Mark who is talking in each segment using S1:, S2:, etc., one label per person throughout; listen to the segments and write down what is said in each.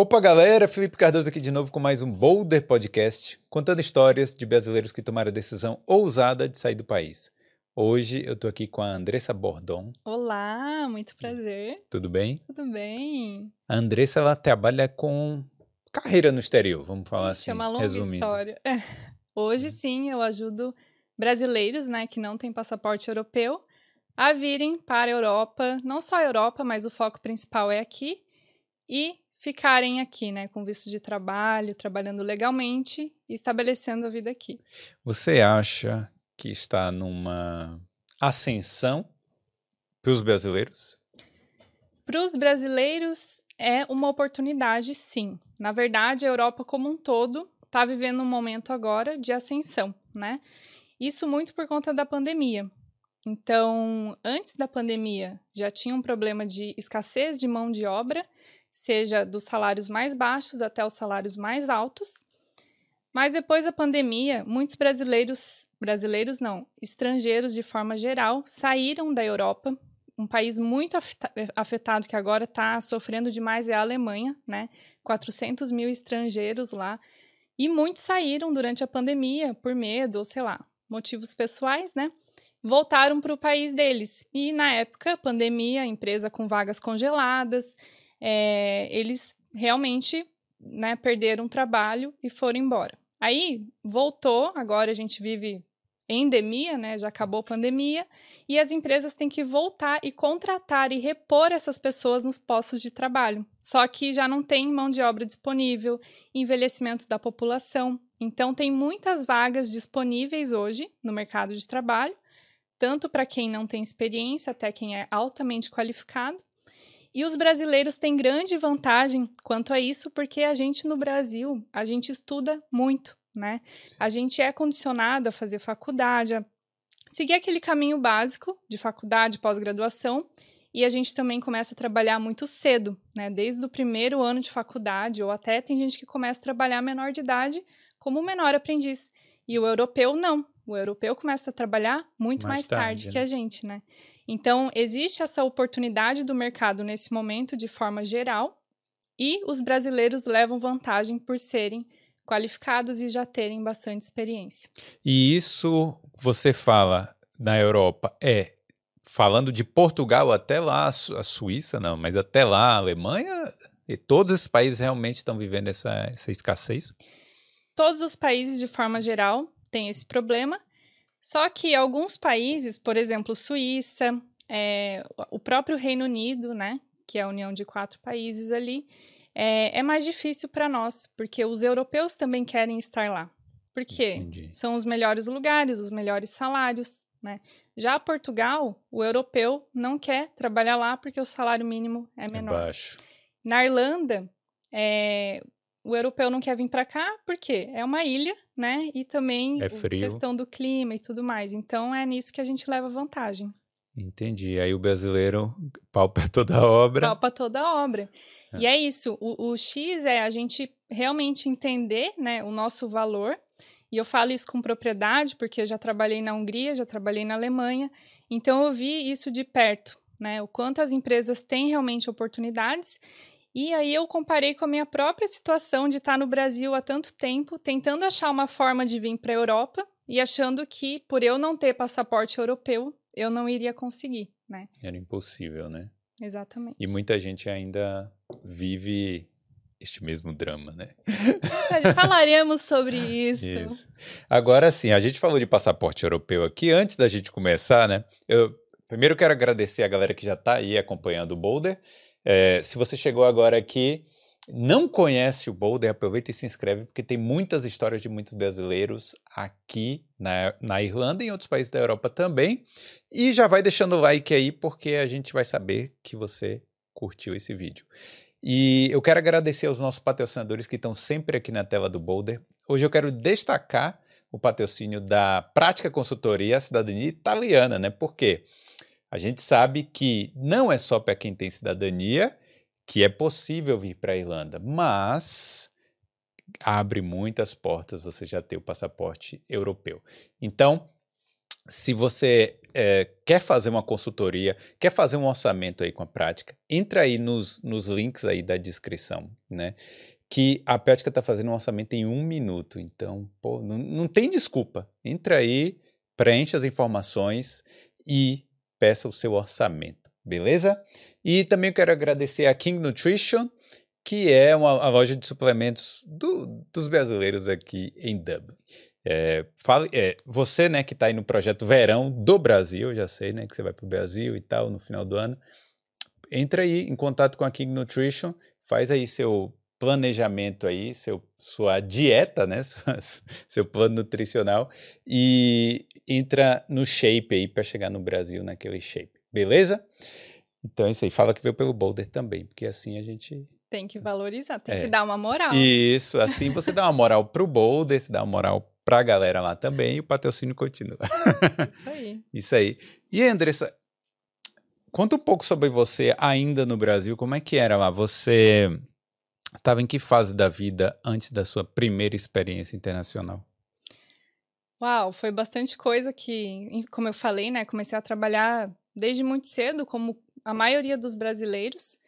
S1: Opa, galera! Felipe Cardoso aqui de novo com mais um Boulder Podcast, contando histórias de brasileiros que tomaram a decisão ousada de sair do país. Hoje eu tô aqui com a Andressa Bordon.
S2: Olá, muito prazer.
S1: Tudo bem?
S2: Tudo bem.
S1: A Andressa ela trabalha com carreira no exterior, vamos falar
S2: Ixi,
S1: assim,
S2: é uma longa
S1: resumindo.
S2: história. É. Hoje sim, eu ajudo brasileiros, né, que não têm passaporte europeu, a virem para a Europa, não só a Europa, mas o foco principal é aqui, e ficarem aqui, né, com visto de trabalho, trabalhando legalmente e estabelecendo a vida aqui.
S1: Você acha que está numa ascensão para os brasileiros?
S2: Para os brasileiros é uma oportunidade, sim. Na verdade, a Europa como um todo está vivendo um momento agora de ascensão, né? Isso muito por conta da pandemia. Então, antes da pandemia, já tinha um problema de escassez de mão de obra, seja dos salários mais baixos até os salários mais altos. Mas depois da pandemia, muitos brasileiros, brasileiros não, estrangeiros de forma geral, saíram da Europa. Um país muito afetado que agora está sofrendo demais é a Alemanha, né? 400 mil estrangeiros lá. E muitos saíram durante a pandemia por medo, ou sei lá, motivos pessoais, né? Voltaram para o país deles. E na época, pandemia, empresa com vagas congeladas, é, eles realmente né, perderam o trabalho e foram embora. Aí voltou, agora a gente vive endemia, né? Já acabou a pandemia, e as empresas têm que voltar e contratar e repor essas pessoas nos postos de trabalho. Só que já não tem mão de obra disponível, envelhecimento da população. Então tem muitas vagas disponíveis hoje no mercado de trabalho, tanto para quem não tem experiência até quem é altamente qualificado. E os brasileiros têm grande vantagem quanto a isso, porque a gente no Brasil, a gente estuda muito, né? A gente é condicionado a fazer faculdade, a seguir aquele caminho básico de faculdade, pós-graduação, e a gente também começa a trabalhar muito cedo, né? Desde o primeiro ano de faculdade, ou até tem gente que começa a trabalhar menor de idade como menor aprendiz. E o europeu não. O europeu começa a trabalhar muito mais, mais tarde, tarde né? que a gente, né? Então, existe essa oportunidade do mercado nesse momento de forma geral, e os brasileiros levam vantagem por serem qualificados e já terem bastante experiência.
S1: E isso você fala na Europa é falando de Portugal até lá, a Suíça não, mas até lá a Alemanha e todos esses países realmente estão vivendo essa, essa escassez?
S2: Todos os países de forma geral têm esse problema, só que alguns países, por exemplo, Suíça, é, o próprio Reino Unido, né, que é a união de quatro países ali, é, é mais difícil para nós, porque os europeus também querem estar lá. Por quê? Entendi. São os melhores lugares, os melhores salários, né? Já Portugal, o europeu não quer trabalhar lá porque o salário mínimo é menor.
S1: É baixo.
S2: Na Irlanda, é, o europeu não quer vir para cá porque é uma ilha, né? E também
S1: é
S2: a questão do clima e tudo mais. Então é nisso que a gente leva vantagem.
S1: Entendi. Aí o brasileiro palpa toda a obra.
S2: Palpa toda a obra. É. E é isso. O, o X é a gente realmente entender né, o nosso valor. E eu falo isso com propriedade, porque eu já trabalhei na Hungria, já trabalhei na Alemanha. Então eu vi isso de perto, né? O quanto as empresas têm realmente oportunidades e aí eu comparei com a minha própria situação de estar no Brasil há tanto tempo, tentando achar uma forma de vir para a Europa e achando que por eu não ter passaporte europeu, eu não iria conseguir, né?
S1: Era impossível, né?
S2: Exatamente.
S1: E muita gente ainda vive este mesmo drama, né?
S2: Falaremos sobre isso.
S1: isso. Agora sim, a gente falou de passaporte europeu aqui. Antes da gente começar, né? Eu primeiro quero agradecer a galera que já está aí acompanhando o Boulder. É, se você chegou agora aqui, não conhece o Boulder, aproveita e se inscreve, porque tem muitas histórias de muitos brasileiros aqui na, na Irlanda e em outros países da Europa também. E já vai deixando o like aí, porque a gente vai saber que você curtiu esse vídeo. E eu quero agradecer aos nossos patrocinadores que estão sempre aqui na tela do Boulder. Hoje eu quero destacar o patrocínio da Prática Consultoria Cidadania Italiana, né? Por quê? Porque a gente sabe que não é só para quem tem cidadania que é possível vir para a Irlanda, mas abre muitas portas você já ter o passaporte europeu. Então, se você é, quer fazer uma consultoria, quer fazer um orçamento aí com a prática, entra aí nos, nos links aí da descrição, né? Que a prática está fazendo um orçamento em um minuto. Então, pô, não, não tem desculpa. Entra aí, preencha as informações e peça o seu orçamento, beleza? E também quero agradecer a King Nutrition, que é uma, loja de suplementos do, dos brasileiros aqui em Dublin. É, fale, é, você, né, que está aí no projeto Verão do Brasil, já sei, né, que você vai para o Brasil e tal no final do ano, entra aí em contato com a King Nutrition, faz aí seu planejamento aí, seu, sua dieta, né, seu plano nutricional e entra no shape aí para chegar no Brasil naquele shape, beleza? Então é isso aí, fala que veio pelo Boulder também, porque assim a gente
S2: tem que valorizar, tem é. que dar uma moral.
S1: Isso, assim você dá uma moral pro Boulder, você dá uma moral pra galera lá também e o patrocínio continua.
S2: Isso aí.
S1: Isso aí. E Andressa, conta um pouco sobre você ainda no Brasil, como é que era lá? Você estava em que fase da vida antes da sua primeira experiência internacional?
S2: Uau, foi bastante coisa que, como eu falei, né, comecei a trabalhar desde muito cedo, como a maioria dos brasileiros.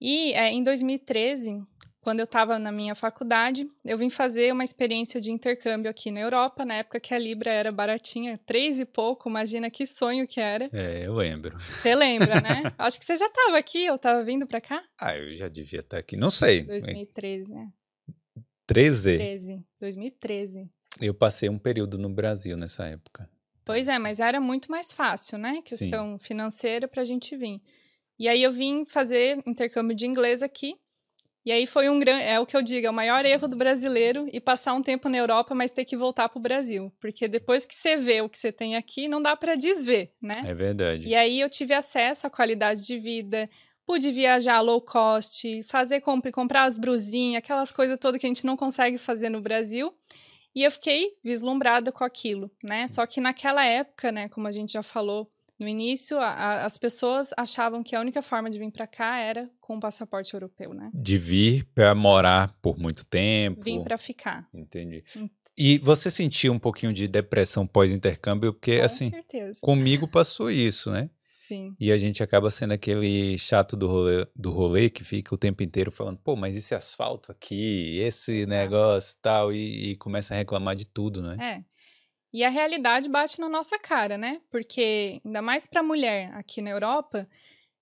S2: E é, em 2013, quando eu estava na minha faculdade, eu vim fazer uma experiência de intercâmbio aqui na Europa, na época que a Libra era baratinha, três e pouco, imagina que sonho que era.
S1: É, eu lembro.
S2: Você lembra, né? Acho que você já estava aqui, eu estava vindo para cá?
S1: Ah, eu já devia estar aqui, não sei.
S2: 2013, né?
S1: 13?
S2: 13, 2013.
S1: Eu passei um período no Brasil nessa época.
S2: Pois é, mas era muito mais fácil, né? Questão Sim. financeira para a gente vir. E aí eu vim fazer intercâmbio de inglês aqui. E aí foi um grande, é o que eu digo, é o maior erro do brasileiro e passar um tempo na Europa, mas ter que voltar para o Brasil, porque depois que você vê o que você tem aqui, não dá para desver, né?
S1: É verdade.
S2: E aí eu tive acesso à qualidade de vida, pude viajar low cost, fazer compra, comprar as brusinhas, aquelas coisas todas que a gente não consegue fazer no Brasil. E eu fiquei vislumbrada com aquilo, né? Só que naquela época, né, como a gente já falou, no início, a, a, as pessoas achavam que a única forma de vir para cá era com o passaporte europeu, né?
S1: De vir para morar por muito tempo.
S2: Vim para ficar.
S1: Entendi. E você sentiu um pouquinho de depressão pós-intercâmbio, porque com assim,
S2: certeza.
S1: comigo passou isso, né?
S2: Sim.
S1: E a gente acaba sendo aquele chato do rolê, do rolê que fica o tempo inteiro falando, pô, mas esse asfalto aqui, esse Exato. negócio tal, e, e começa a reclamar de tudo, né?
S2: É. E a realidade bate na nossa cara, né? Porque, ainda mais para mulher aqui na Europa,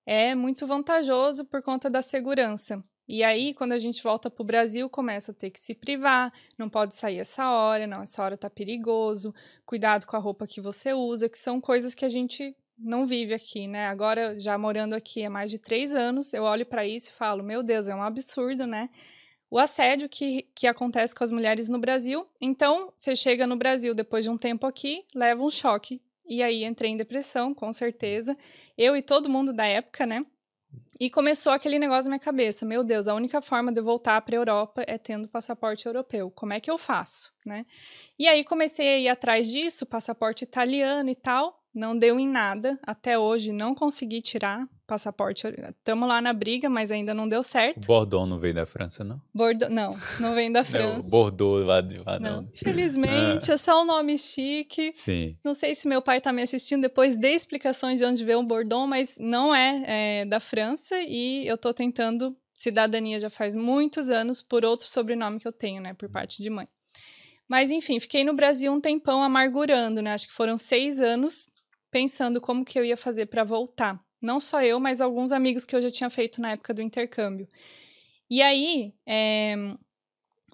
S2: é muito vantajoso por conta da segurança. E aí, quando a gente volta para o Brasil, começa a ter que se privar, não pode sair essa hora, não, essa hora tá perigoso, cuidado com a roupa que você usa, que são coisas que a gente não vive aqui, né? Agora, já morando aqui há mais de três anos, eu olho para isso e falo, meu Deus, é um absurdo, né? O assédio que, que acontece com as mulheres no Brasil. Então, você chega no Brasil depois de um tempo aqui, leva um choque. E aí entrei em depressão, com certeza. Eu e todo mundo da época, né? E começou aquele negócio na minha cabeça: meu Deus, a única forma de eu voltar para a Europa é tendo passaporte europeu. Como é que eu faço, né? E aí comecei a ir atrás disso, passaporte italiano e tal não deu em nada. Até hoje não consegui tirar passaporte. Estamos lá na briga, mas ainda não deu certo.
S1: Bordeaux não vem da França, não?
S2: Bordeaux, não, não vem da França.
S1: não, Bordeaux lá de lá, não. não.
S2: Infelizmente, ah. é só um nome chique.
S1: Sim.
S2: Não sei se meu pai está me assistindo depois de explicações de onde veio o Bordeaux, mas não é, é da França e eu estou tentando cidadania já faz muitos anos por outro sobrenome que eu tenho, né, por parte de mãe. Mas enfim, fiquei no Brasil um tempão amargurando, né? Acho que foram seis anos pensando como que eu ia fazer para voltar. Não só eu, mas alguns amigos que eu já tinha feito na época do intercâmbio. E aí, é,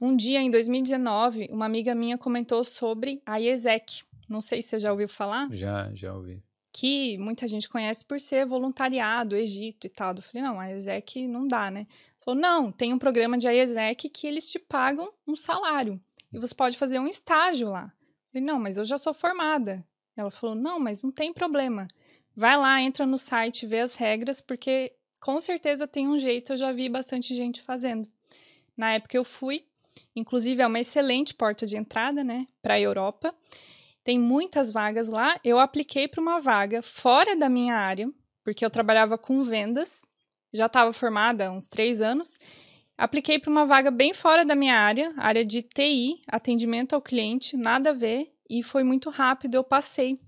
S2: um dia em 2019, uma amiga minha comentou sobre a IESEC. Não sei se você já ouviu falar.
S1: Já, já ouvi.
S2: Que muita gente conhece por ser voluntariado, Egito e tal. Eu falei, não, a IESEC não dá, né? Falou, não, tem um programa de IESEC que eles te pagam um salário. E você pode fazer um estágio lá. Eu falei, não, mas eu já sou formada. Ela falou: não, mas não tem problema. Vai lá, entra no site, vê as regras, porque com certeza tem um jeito, eu já vi bastante gente fazendo. Na época eu fui, inclusive é uma excelente porta de entrada, né, para a Europa. Tem muitas vagas lá. Eu apliquei para uma vaga fora da minha área, porque eu trabalhava com vendas, já estava formada há uns três anos. Apliquei para uma vaga bem fora da minha área, área de TI, atendimento ao cliente, nada a ver, e foi muito rápido, eu passei.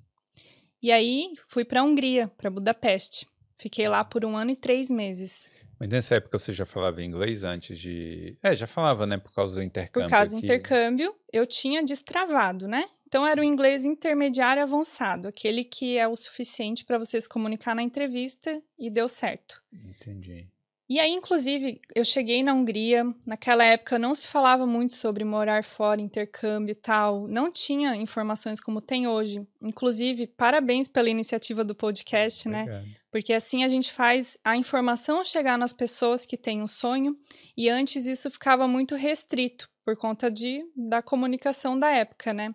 S2: E aí fui para a Hungria, para Budapeste. Fiquei lá por um ano e três meses.
S1: Mas nessa época você já falava inglês antes de. É, já falava, né? Por causa do intercâmbio.
S2: Por causa do intercâmbio, eu tinha destravado, né? Então era o inglês intermediário avançado, aquele que é o suficiente para você se comunicar na entrevista e deu certo.
S1: Entendi.
S2: E aí, inclusive, eu cheguei na Hungria, naquela época não se falava muito sobre morar fora, intercâmbio e tal, não tinha informações como tem hoje. Inclusive, parabéns pela iniciativa do podcast, né? Porque assim a gente faz a informação chegar nas pessoas que têm um sonho, e antes isso ficava muito restrito por conta de, da comunicação da época, né?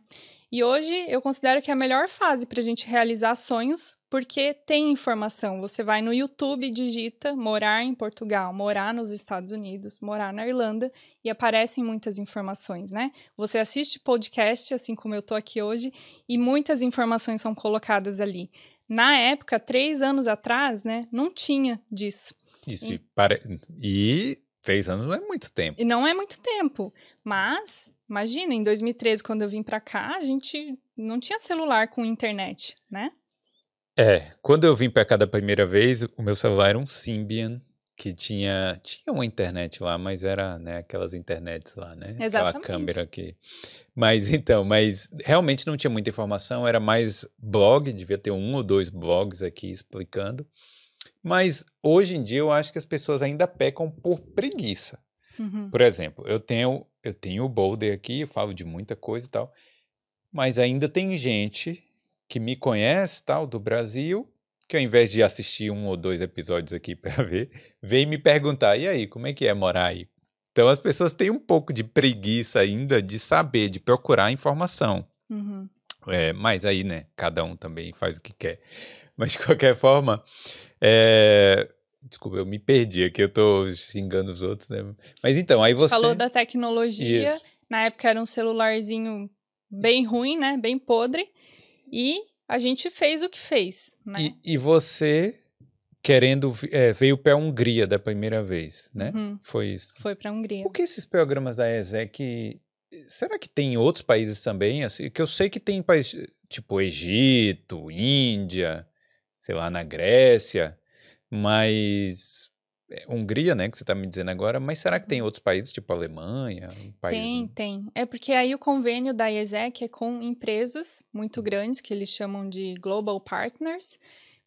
S2: E hoje eu considero que é a melhor fase para a gente realizar sonhos, porque tem informação. Você vai no YouTube, digita morar em Portugal, morar nos Estados Unidos, morar na Irlanda, e aparecem muitas informações, né? Você assiste podcast, assim como eu tô aqui hoje, e muitas informações são colocadas ali. Na época, três anos atrás, né, não tinha disso.
S1: Isso, e... E três anos não é muito tempo.
S2: E não é muito tempo, mas Imagina, em 2013, quando eu vim para cá, a gente não tinha celular com internet, né?
S1: É, quando eu vim para cá da primeira vez, o meu celular era um Symbian que tinha tinha uma internet lá, mas era, né, aquelas internets lá, né?
S2: Exatamente.
S1: Aquela câmera aqui. Mas então, mas realmente não tinha muita informação, era mais blog, devia ter um ou dois blogs aqui explicando. Mas hoje em dia eu acho que as pessoas ainda pecam por preguiça.
S2: Uhum.
S1: Por exemplo, eu tenho eu tenho o Boulder aqui, eu falo de muita coisa e tal, mas ainda tem gente que me conhece, tal, do Brasil, que ao invés de assistir um ou dois episódios aqui para ver, vem me perguntar: "E aí, como é que é morar aí?" Então as pessoas têm um pouco de preguiça ainda de saber, de procurar informação.
S2: Uhum.
S1: É, mas aí, né, cada um também faz o que quer. Mas de qualquer forma, é, Desculpa, eu me perdi aqui, eu tô xingando os outros, né? Mas então, aí você.
S2: Falou da tecnologia.
S1: Isso.
S2: Na época era um celularzinho bem ruim, né? Bem podre. E a gente fez o que fez, né?
S1: E, e você querendo é, veio para a Hungria da primeira vez, né?
S2: Uhum.
S1: Foi isso.
S2: Foi para a Hungria.
S1: Por que esses programas da ESEC será que tem em outros países também? Assim, que eu sei que tem países tipo Egito, Índia, sei lá, na Grécia. Mas é, Hungria, né, que você está me dizendo agora, mas será que tem outros países, tipo Alemanha? Um país...
S2: Tem, tem. É porque aí o convênio da IESEC é com empresas muito grandes, que eles chamam de Global Partners.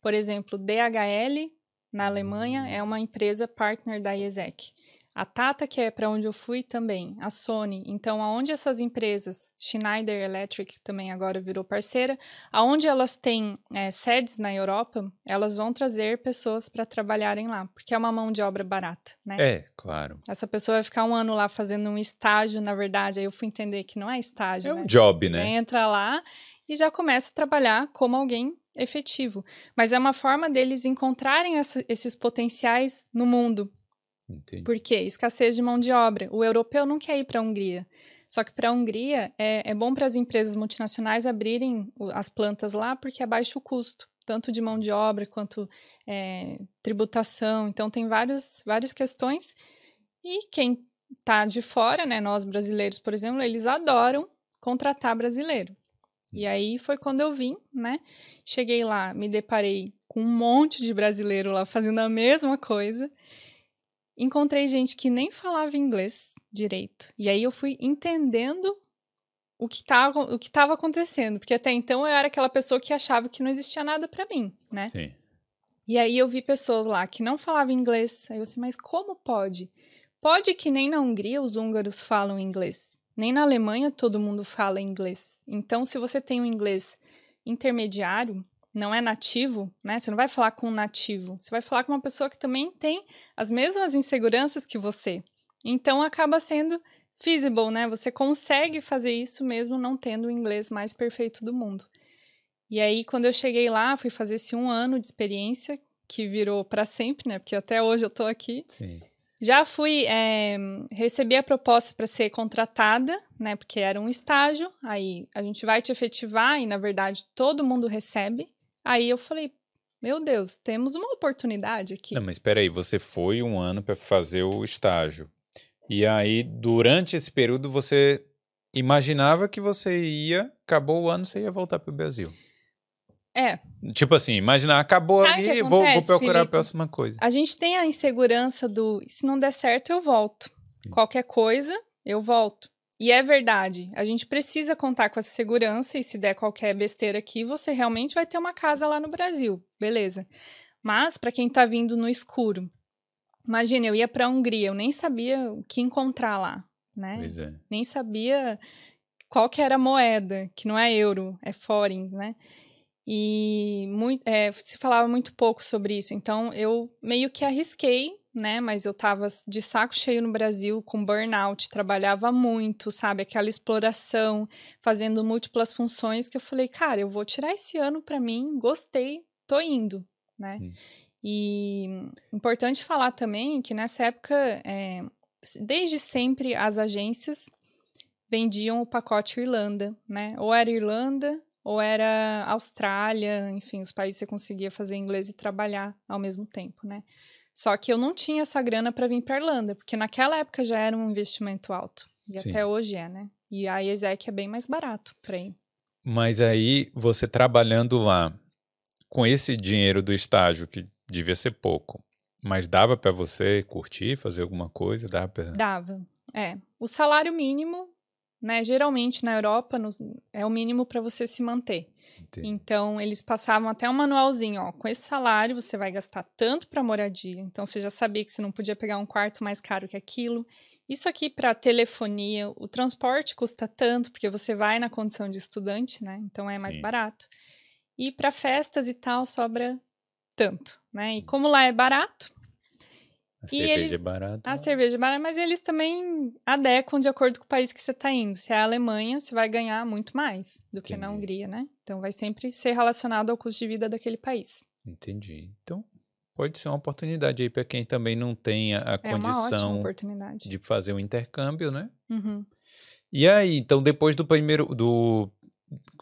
S2: Por exemplo, DHL, na Alemanha, é uma empresa partner da IESEC. A Tata, que é para onde eu fui também, a Sony. Então, aonde essas empresas, Schneider Electric também agora virou parceira, aonde elas têm é, sedes na Europa, elas vão trazer pessoas para trabalharem lá, porque é uma mão de obra barata, né?
S1: É, claro.
S2: Essa pessoa vai ficar um ano lá fazendo um estágio, na verdade, aí eu fui entender que não é estágio,
S1: É
S2: né?
S1: um job, né?
S2: Entra lá e já começa a trabalhar como alguém efetivo. Mas é uma forma deles encontrarem essa, esses potenciais no mundo.
S1: Entendi.
S2: Por quê? Escassez de mão de obra. O europeu não quer ir para a Hungria. Só que para a Hungria é, é bom para as empresas multinacionais abrirem as plantas lá porque é baixo o custo, tanto de mão de obra quanto é, tributação. Então tem várias, várias questões. E quem está de fora, né, nós brasileiros, por exemplo, eles adoram contratar brasileiro. E aí foi quando eu vim, né? Cheguei lá, me deparei com um monte de brasileiro lá fazendo a mesma coisa. Encontrei gente que nem falava inglês direito. E aí eu fui entendendo o que estava o que tava acontecendo, porque até então eu era aquela pessoa que achava que não existia nada para mim, né?
S1: Sim.
S2: E aí eu vi pessoas lá que não falavam inglês. Aí eu assim, mas como pode? Pode que nem na Hungria os húngaros falam inglês. Nem na Alemanha todo mundo fala inglês. Então, se você tem um inglês intermediário, não é nativo, né? Você não vai falar com um nativo. Você vai falar com uma pessoa que também tem as mesmas inseguranças que você. Então, acaba sendo feasible, né? Você consegue fazer isso mesmo não tendo o inglês mais perfeito do mundo. E aí, quando eu cheguei lá, fui fazer esse um ano de experiência, que virou para sempre, né? Porque até hoje eu tô aqui.
S1: Sim.
S2: Já fui, é, recebi a proposta para ser contratada, né? Porque era um estágio, aí a gente vai te efetivar e, na verdade, todo mundo recebe. Aí eu falei, meu Deus, temos uma oportunidade aqui.
S1: Não, mas espera aí, você foi um ano para fazer o estágio. E aí, durante esse período, você imaginava que você ia, acabou o ano, você ia voltar para o Brasil.
S2: É.
S1: Tipo assim, imaginar, acabou
S2: Sabe
S1: ali, vou, vou procurar a
S2: Felipe?
S1: próxima coisa.
S2: A gente tem a insegurança do se não der certo, eu volto. Qualquer coisa, eu volto. E é verdade, a gente precisa contar com essa segurança e se der qualquer besteira aqui, você realmente vai ter uma casa lá no Brasil, beleza. Mas para quem tá vindo no escuro, imagina, eu ia para a Hungria, eu nem sabia o que encontrar lá, né?
S1: Pois é.
S2: nem sabia qual que era a moeda, que não é euro, é forints, né? E muito, é, se falava muito pouco sobre isso, então eu meio que arrisquei, né? Mas eu tava de saco cheio no Brasil, com burnout, trabalhava muito, sabe? Aquela exploração, fazendo múltiplas funções, que eu falei, cara, eu vou tirar esse ano pra mim, gostei, tô indo, né?
S1: Hum.
S2: E importante falar também que nessa época, é, desde sempre, as agências vendiam o pacote Irlanda, né? Ou era Irlanda, ou era Austrália, enfim, os países que você conseguia fazer inglês e trabalhar ao mesmo tempo, né? Só que eu não tinha essa grana para vir para Irlanda, porque naquela época já era um investimento alto. E
S1: Sim.
S2: até hoje é, né? E a ESEC é bem mais barato para ir.
S1: Mas aí, você trabalhando lá, com esse dinheiro do estágio, que devia ser pouco, mas dava pra você curtir, fazer alguma coisa? Dava pra...
S2: Dava. É. O salário mínimo, né? Geralmente na Europa nos- é o mínimo para você se manter.
S1: Entendi.
S2: Então, eles passavam até um manualzinho, ó, com esse salário você vai gastar tanto para moradia. Então, você já sabia que você não podia pegar um quarto mais caro que aquilo. Isso aqui para telefonia, o transporte custa tanto, porque você vai na condição de estudante, né? Então é mais
S1: Sim.
S2: barato. E para festas e tal sobra tanto, né? E como lá é barato,
S1: A cerveja
S2: eles-
S1: é barata.
S2: a cerveja é barata, mas eles também adequam de acordo com o país que você está indo. Se é a Alemanha, você vai ganhar muito mais do que na
S1: Entendi.
S2: Hungria, né? Então vai sempre ser relacionado ao custo de vida daquele país.
S1: Entendi. Então, pode ser uma oportunidade aí pra quem também não tem a,
S2: É
S1: condição
S2: oportunidade.
S1: de fazer um intercâmbio, né?
S2: Uhum.
S1: E aí, então, depois do primeiro, do...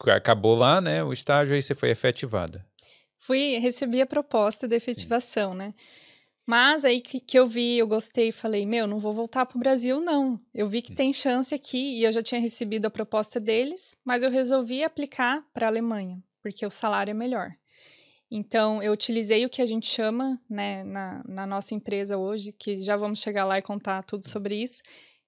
S1: Acabou lá, né, o estágio, aí você foi efetivada.
S2: Fui, recebi a proposta de efetivação, né? Mas aí que, que eu vi, eu gostei e falei, meu, não vou voltar pro Brasil, não. Eu vi que tem chance aqui e eu já tinha recebido a proposta deles, mas eu resolvi aplicar para a Alemanha, porque o salário é melhor. Então, eu utilizei o que a gente chama, né, na, na nossa empresa hoje, que já vamos chegar lá e contar tudo sobre isso,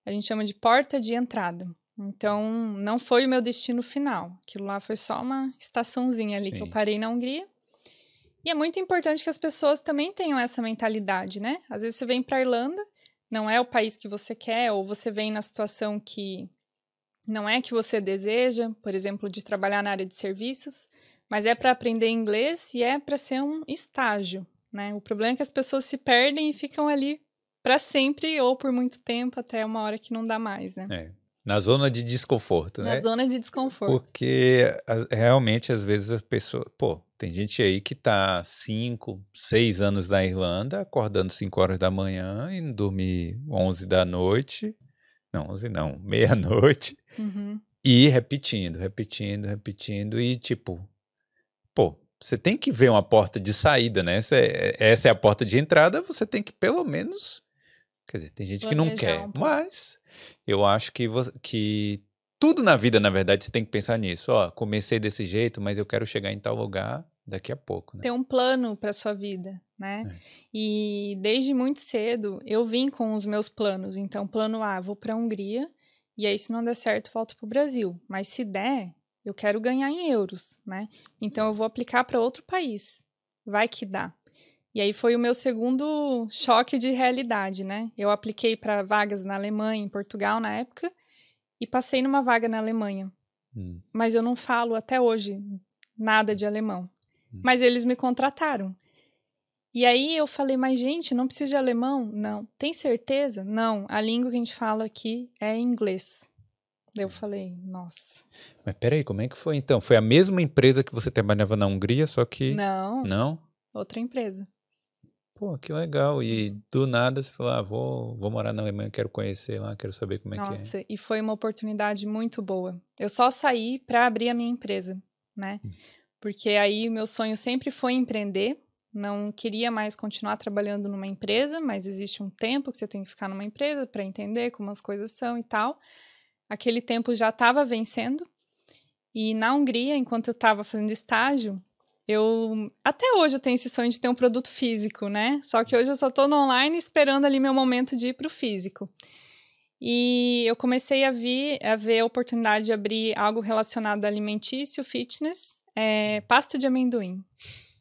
S2: a gente chama de porta de entrada. Então, não foi o meu destino final. Aquilo lá foi só uma estaçãozinha ali que eu
S1: Sim.
S2: parei na Hungria. E é muito importante que as pessoas também tenham essa mentalidade, né? Às vezes você vem para Irlanda, não é o país que você quer, ou você vem na situação que não é que você deseja, por exemplo, de trabalhar na área de serviços, mas é para aprender inglês e é para ser um estágio, né? O problema é que as pessoas se perdem e ficam ali para sempre ou por muito tempo até uma hora que não dá mais, né?
S1: É. Na zona de desconforto,
S2: Na
S1: né?
S2: zona de desconforto.
S1: Porque realmente, às vezes, as pessoas. Pô, tem gente aí que tá 5, 6 anos na Irlanda, acordando 5 horas da manhã, indo dormir 11 da noite. Não, 11 não, meia-noite.
S2: Uhum.
S1: E repetindo, repetindo, repetindo. E tipo, pô, você tem que ver uma porta de saída, né? Essa é, essa é a porta de entrada, você tem que pelo menos. Quer dizer, tem gente que não
S2: Planejar
S1: quer,
S2: um
S1: mas eu acho que, vo- que tudo na vida, na verdade, você tem que pensar nisso. Ó, comecei desse jeito, mas eu quero chegar em tal lugar daqui a pouco, né?
S2: ter um plano para sua vida, né?
S1: É.
S2: E desde muito cedo eu vim com os meus planos. Então, plano A, vou para a Hungria e aí se não der certo, volto para o Brasil. Mas se der, eu quero ganhar em euros, né? Então eu vou aplicar para outro país. Vai que dá. E aí foi o meu segundo choque de realidade, né? Eu apliquei para vagas na Alemanha, em Portugal na época, e passei numa vaga na Alemanha
S1: Hum,
S2: mas eu não falo até hoje nada de alemão.
S1: Hum.
S2: Mas eles me contrataram. E aí eu falei, mas gente, não precisa de alemão? Não. Tem certeza? Não. A língua que a gente fala aqui é inglês. Eu falei, nossa.
S1: Mas peraí, como é que foi então? Foi a mesma empresa que você trabalhava na Hungria, só que.
S2: Não,
S1: Não?
S2: outra empresa.
S1: Pô, que legal. E do nada você falou, ah, vou, vou morar na Alemanha, quero conhecer lá, quero saber como é que é.
S2: Nossa, e foi uma oportunidade muito boa. Eu só saí para abrir a minha empresa, né?
S1: Hum.
S2: Porque aí o meu sonho sempre foi empreender. Não queria mais continuar trabalhando numa empresa, mas existe um tempo que você tem que ficar numa empresa para entender como as coisas são e tal. Aquele tempo já estava vencendo. E na Hungria, enquanto eu estava fazendo estágio, eu até hoje eu tenho esse sonho de ter um produto físico, né? Só que hoje eu só estou no online esperando ali meu momento de ir para o físico. E eu comecei a, a ver a oportunidade de abrir algo relacionado a alimentício, fitness, é, pasta de amendoim.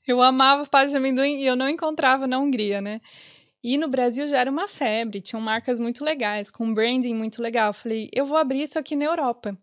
S2: Eu amava pasta de amendoim e eu não encontrava na Hungria, né? E no Brasil já era uma febre, tinham marcas muito legais, com branding muito legal. Eu falei, eu vou abrir isso aqui na Europa.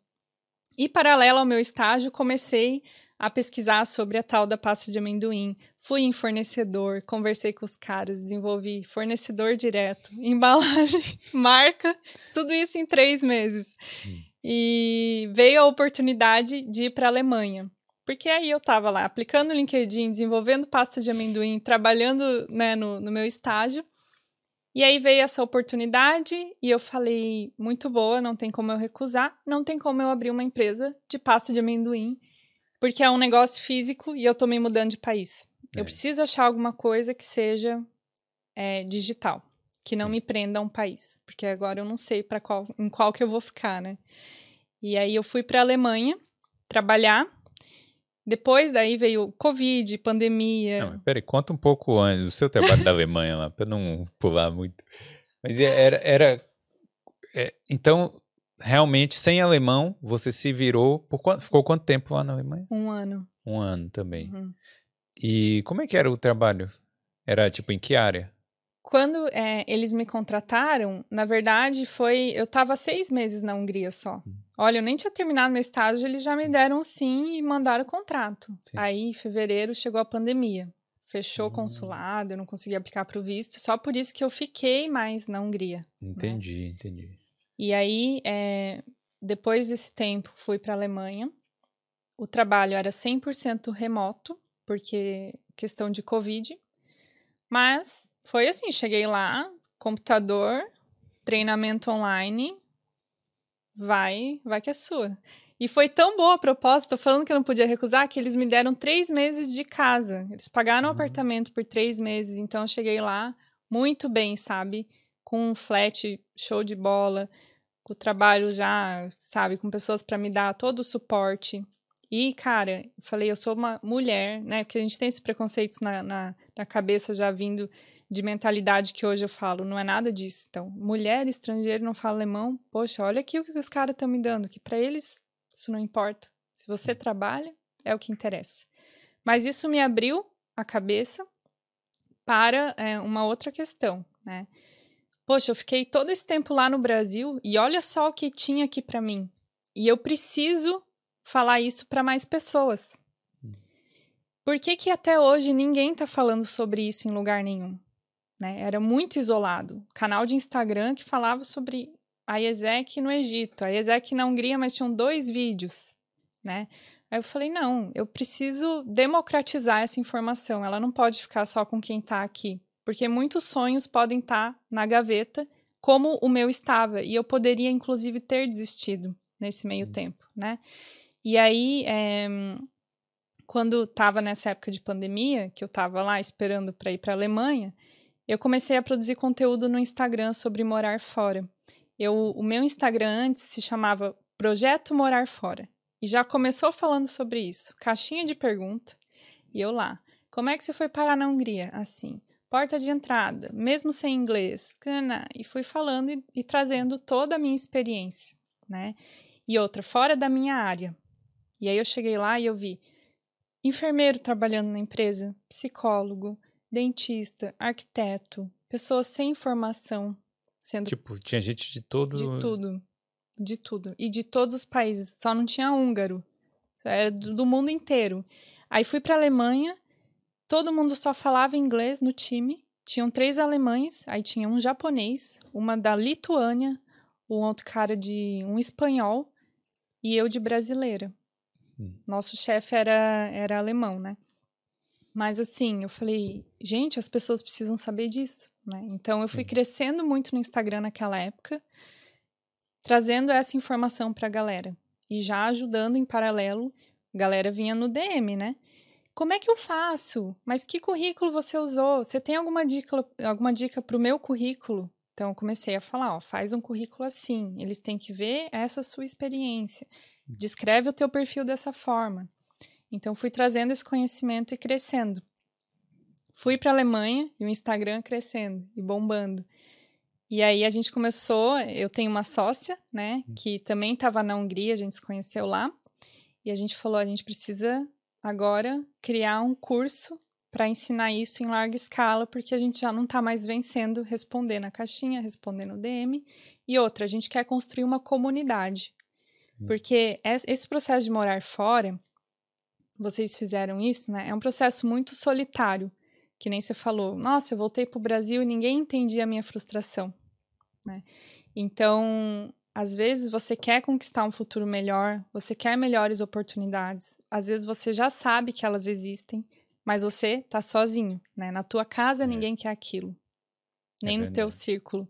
S2: E paralelo ao meu estágio, comecei a pesquisar sobre a tal da pasta de amendoim. Fui em fornecedor, conversei com os caras, desenvolvi fornecedor direto, embalagem, marca, tudo isso em três meses. Hum. E veio a oportunidade de ir para a Alemanha. Porque aí eu estava lá aplicando o LinkedIn, desenvolvendo pasta de amendoim, trabalhando né, no, no meu estágio. E aí veio essa oportunidade e eu falei, muito boa, não tem como eu recusar, não tem como eu abrir uma empresa de pasta de amendoim, porque é um negócio físico e eu tô me mudando de país. É. Eu preciso achar alguma coisa que seja é, digital, que não me prenda a um país, porque agora eu não sei para qual, em qual que eu vou ficar, né? E aí eu fui para a Alemanha trabalhar depois daí veio Covid, pandemia.
S1: Não, peraí, conta um pouco antes do seu trabalho da Alemanha lá, para não pular muito. Mas é, era. era é, então, realmente, sem alemão, você se virou. Por ficou quanto tempo lá na Alemanha?
S2: Um ano.
S1: Um ano também. Uhum. E como é que era o trabalho? Era tipo em que área?
S2: Quando é, eles me contrataram, na verdade, foi. Eu estava seis meses na Hungria só. Hum. Olha, eu nem tinha terminado meu estágio, eles já me deram sim e mandaram o contrato. Sim. Aí, em fevereiro, chegou a pandemia. Fechou hum. o consulado, eu não consegui aplicar para o visto. Só por isso que eu fiquei mais na Hungria.
S1: Entendi, né? entendi.
S2: E aí, é, depois desse tempo, fui para a Alemanha. O trabalho era 100% remoto, porque questão de Covid. Mas foi assim: cheguei lá, computador, treinamento online, vai, vai que é sua. E foi tão boa a proposta, falando que eu não podia recusar, que eles me deram três meses de casa. Eles pagaram o uhum. apartamento por três meses, então eu cheguei lá muito bem, sabe? Com um flat show de bola, o trabalho já, sabe? Com pessoas para me dar todo o suporte. E, cara, eu falei, eu sou uma mulher, né? Porque a gente tem esses preconceitos na, na, na cabeça já vindo de mentalidade que hoje eu falo, não é nada disso. Então, mulher estrangeira não fala alemão, poxa, olha aqui o que os caras estão me dando, que para eles isso não importa. Se você trabalha, é o que interessa. Mas isso me abriu a cabeça para é, uma outra questão, né? Poxa, eu fiquei todo esse tempo lá no Brasil e olha só o que tinha aqui para mim. E eu preciso falar isso para mais pessoas. Hum. Por que, que até hoje ninguém está falando sobre isso em lugar nenhum? né? Era muito isolado. Canal de Instagram que falava sobre a IESEC no Egito, a IESEC na Hungria, mas tinham dois vídeos, né? Aí eu falei, não, eu preciso democratizar essa informação, ela não pode ficar só com quem está aqui, porque muitos sonhos podem estar tá na gaveta, como o meu estava, e eu poderia, inclusive, ter desistido nesse meio uhum. tempo, né? E aí, é, quando estava nessa época de pandemia, que eu estava lá esperando para ir para a Alemanha, eu comecei a produzir conteúdo no Instagram sobre morar fora. Eu, o meu Instagram antes se chamava Projeto Morar Fora. E já começou falando sobre isso. Caixinha de pergunta. E eu lá. Como é que você foi parar na Hungria? Assim. Porta de entrada, mesmo sem inglês. E fui falando e, e trazendo toda a minha experiência, né? E outra, fora da minha área. E aí eu cheguei lá e eu vi enfermeiro trabalhando na empresa, psicólogo, dentista, arquiteto, pessoas sem formação sendo.
S1: Tipo, tinha gente de todo.
S2: De tudo. De tudo. E de todos os países. Só não tinha húngaro. Era do mundo inteiro. Aí fui para Alemanha, todo mundo só falava inglês no time. Tinham três alemães, aí tinha um japonês, uma da Lituânia, um outro cara de um espanhol e eu de brasileira. Hum. Nosso chefe era, era alemão, né? Mas assim, eu falei, gente, as pessoas precisam saber disso, né? Então eu fui crescendo muito no Instagram naquela época, trazendo essa informação para a galera e já ajudando em paralelo. A galera vinha no DM, né? Como é que eu faço? Mas que currículo você usou? Você tem alguma dica, alguma dica para o meu currículo? Então eu comecei a falar, ó, faz um currículo assim. Eles têm que ver essa sua experiência. Descreve o teu perfil dessa forma. Então fui trazendo esse conhecimento e crescendo. Fui para a Alemanha e o Instagram crescendo e bombando. E aí a gente começou, eu tenho uma sócia, né, hum. que também estava na Hungria, a gente se conheceu lá. E a gente falou, a gente precisa agora criar um curso para ensinar isso em larga escala, porque a gente já não está mais vencendo responder na caixinha, responder no DM. E outra, a gente quer construir uma comunidade. Sim. Porque esse processo de morar fora, vocês fizeram isso, né? É um processo muito solitário que nem você falou, nossa, eu voltei para o Brasil e ninguém entendia a minha frustração, né? Então, às vezes você quer conquistar um futuro melhor, você quer melhores oportunidades, às vezes você já sabe que elas existem, mas você tá sozinho, né? Na tua casa é. ninguém quer aquilo, é nem é no teu círculo.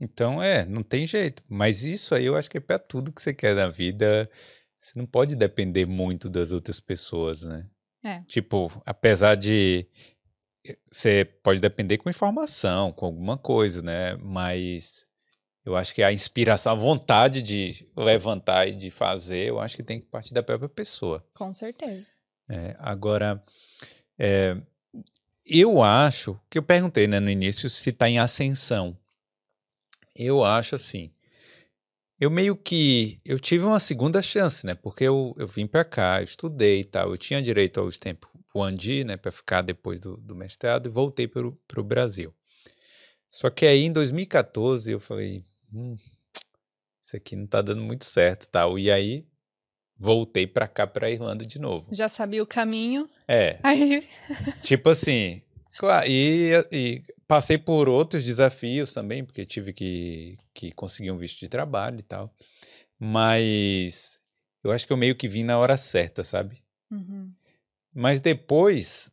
S1: Então, é, não tem jeito. Mas isso aí eu acho que é para tudo que você quer na vida. Você não pode depender muito das outras pessoas, né?
S2: É.
S1: Tipo, apesar de você pode depender com informação, com alguma coisa, né? Mas eu acho que a inspiração, a vontade de levantar e de fazer, eu acho que tem que partir da própria pessoa.
S2: Com certeza.
S1: É, agora, é, eu acho que eu perguntei né, no início se está em ascensão. Eu acho assim. Eu meio que eu tive uma segunda chance, né? Porque eu, eu vim para cá, eu estudei e tal, eu tinha direito aos tempos o Andi, né, para ficar depois do, do mestrado, e voltei para o Brasil. Só que aí em 2014 eu falei, hum, isso aqui não está dando muito certo, tal. E aí voltei para cá, para Irlanda de novo.
S2: Já sabia o caminho?
S1: É.
S2: Aí...
S1: tipo assim, claro, e, e, passei por outros desafios também, porque tive que, que conseguir um visto de trabalho e tal. Mas eu acho que eu meio que vim na hora certa, sabe?
S2: Uhum.
S1: Mas depois,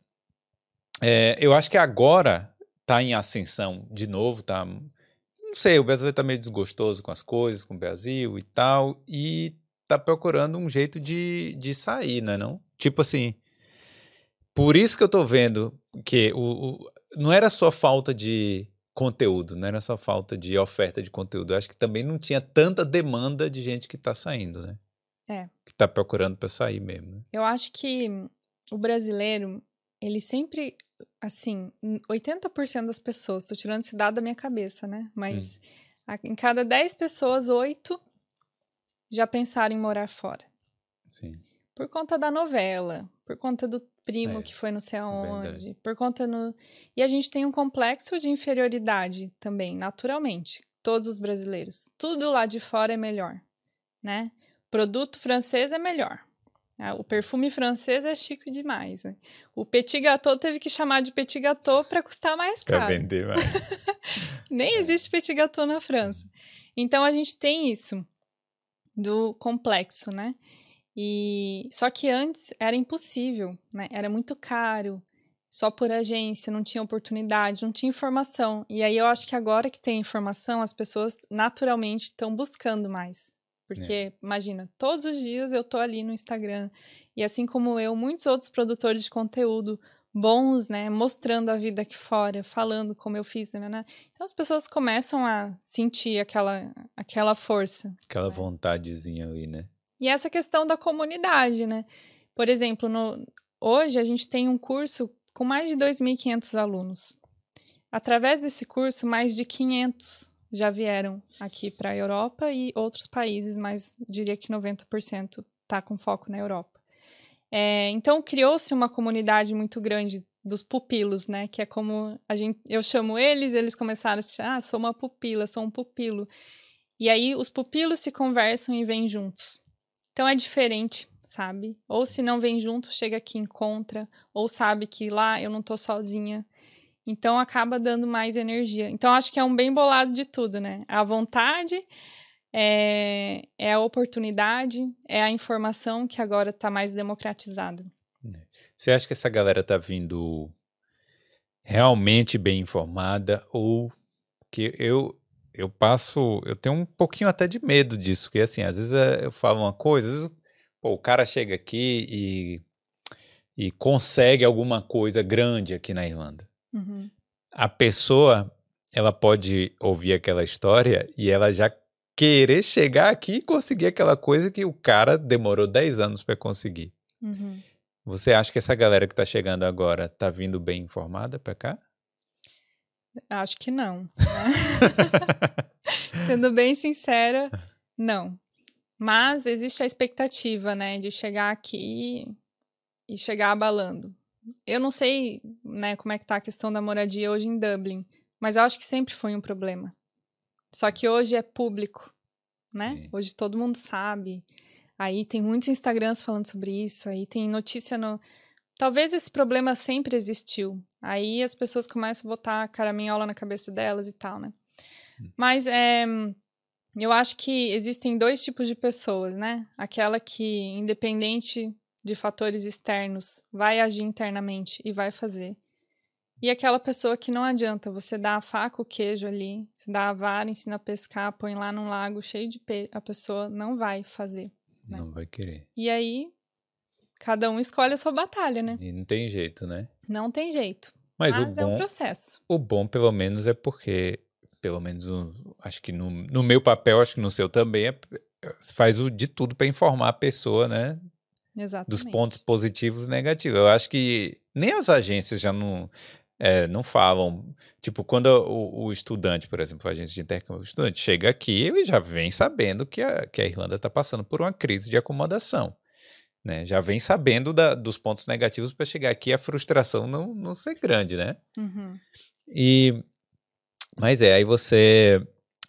S1: é, eu acho que agora está em ascensão de novo, tá? Não sei, o brasileiro está meio desgostoso com as coisas, com o Brasil e tal, e está procurando um jeito de, de sair, né, não? Tipo assim, por isso que eu estou vendo que o, o, não era só falta de conteúdo, não era só falta de oferta de conteúdo. Eu acho que também não tinha tanta demanda de gente que está saindo, né?
S2: É.
S1: Que está procurando para sair mesmo. Né?
S2: Eu acho que o brasileiro, ele sempre, assim, 80% das pessoas, tô tirando esse dado da minha cabeça, né? Mas hum. a, em cada 10 pessoas, 8 já pensaram em morar fora.
S1: Sim.
S2: Por conta da novela, por conta do primo é, que foi não sei é aonde, por conta no... E a gente tem um complexo de inferioridade também, naturalmente. Todos os brasileiros. Tudo lá de fora é melhor, né? Produto francês é melhor. Ah, o perfume francês é chique demais. Né? O petit gâteau teve que chamar de petit gâteau para custar mais caro.
S1: Para vender mais.
S2: Nem existe petit gâteau na França. Então a gente tem isso do complexo, né? E só que antes era impossível, né? Era muito caro, só por agência, não tinha oportunidade, não tinha informação. E aí eu acho que agora que tem informação, as pessoas naturalmente estão buscando mais. Porque, é. imagina, todos os dias eu tô ali no Instagram. E assim como eu, muitos outros produtores de conteúdo bons, né? Mostrando a vida aqui fora, falando como eu fiz, né? né. Então as pessoas começam a sentir aquela, aquela força.
S1: Aquela né? vontadezinha ali, né?
S2: E essa questão da comunidade, né? Por exemplo, no, hoje a gente tem um curso com mais de 2.500 alunos. Através desse curso, mais de 500 já vieram aqui para a Europa e outros países, mas diria que 90% está com foco na Europa. É, então criou-se uma comunidade muito grande dos pupilos, né? Que é como a gente, eu chamo eles, eles começaram a dizer, ah, sou uma pupila, sou um pupilo. E aí os pupilos se conversam e vêm juntos. Então é diferente, sabe? Ou se não vem junto, chega aqui encontra, ou sabe que lá eu não tô sozinha. Então acaba dando mais energia. Então acho que é um bem bolado de tudo, né? A vontade, é, é a oportunidade, é a informação que agora está mais democratizada.
S1: É. Você acha que essa galera tá vindo realmente bem informada ou que eu eu passo, eu tenho um pouquinho até de medo disso, porque assim, às vezes eh, eu falo uma coisa, às vezes, pô, o cara chega aqui e, e consegue alguma coisa grande aqui na Irlanda.
S2: Uhum.
S1: A pessoa, ela pode ouvir aquela história e ela já querer chegar aqui e conseguir aquela coisa que o cara demorou 10 anos para conseguir.
S2: Uhum.
S1: Você acha que essa galera que está chegando agora está vindo bem informada para cá?
S2: Acho que não. Né? Sendo bem sincera, não. Mas existe a expectativa, né, de chegar aqui e chegar abalando. Eu não sei, né, como é que tá a questão da moradia hoje em Dublin, mas eu acho que sempre foi um problema. Só que hoje é público, né? Sim. Hoje todo mundo sabe. Aí tem muitos Instagrams falando sobre isso, aí tem notícia no. Talvez esse problema sempre existiu. Aí as pessoas começam a botar caraminhola na cabeça delas e tal, né? Hum. Mas é, eu acho que existem dois tipos de pessoas, né? Aquela que, independente de fatores externos, vai agir internamente e vai fazer. E aquela pessoa que não adianta, você dá a faca, o queijo ali, você dá a vara, ensina a pescar, põe lá num lago cheio de peixe, a pessoa não vai fazer.
S1: Né? Não vai querer.
S2: E aí, cada um escolhe a sua batalha, né?
S1: E não tem jeito, né?
S2: Não tem jeito. Mas, Mas o bom, é um processo.
S1: O bom, pelo menos, é porque, pelo menos, acho que no, no meu papel, acho que no seu também, é, faz o de tudo para informar a pessoa, né?
S2: Exatamente.
S1: Dos pontos positivos e negativos. Eu acho que nem as agências já não é, não falam. Tipo, quando o, o, estudante, por exemplo, a agência de intercâmbio, o estudante chega aqui, ele já vem sabendo que a, que a Irlanda está passando por uma crise de acomodação. Né? Já vem sabendo da, dos pontos negativos para chegar aqui a frustração não, não ser grande, né?
S2: Uhum.
S1: E, mas é, aí você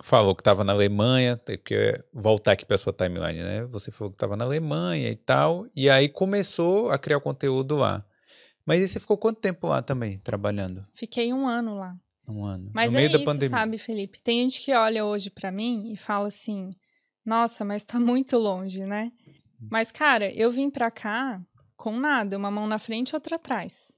S1: falou que estava na Alemanha, tem que voltar aqui para sua timeline, né? Você falou que estava na Alemanha e tal, e aí começou a criar conteúdo lá. Mas e você ficou quanto tempo lá também, trabalhando?
S2: Fiquei um ano lá.
S1: Um ano.
S2: Mas no é meio isso, da pandemia. sabe, Felipe? Tem gente que olha hoje para mim e fala assim: nossa, mas tá muito longe, né? Mas, cara, eu vim pra cá com nada, uma mão na frente e outra atrás.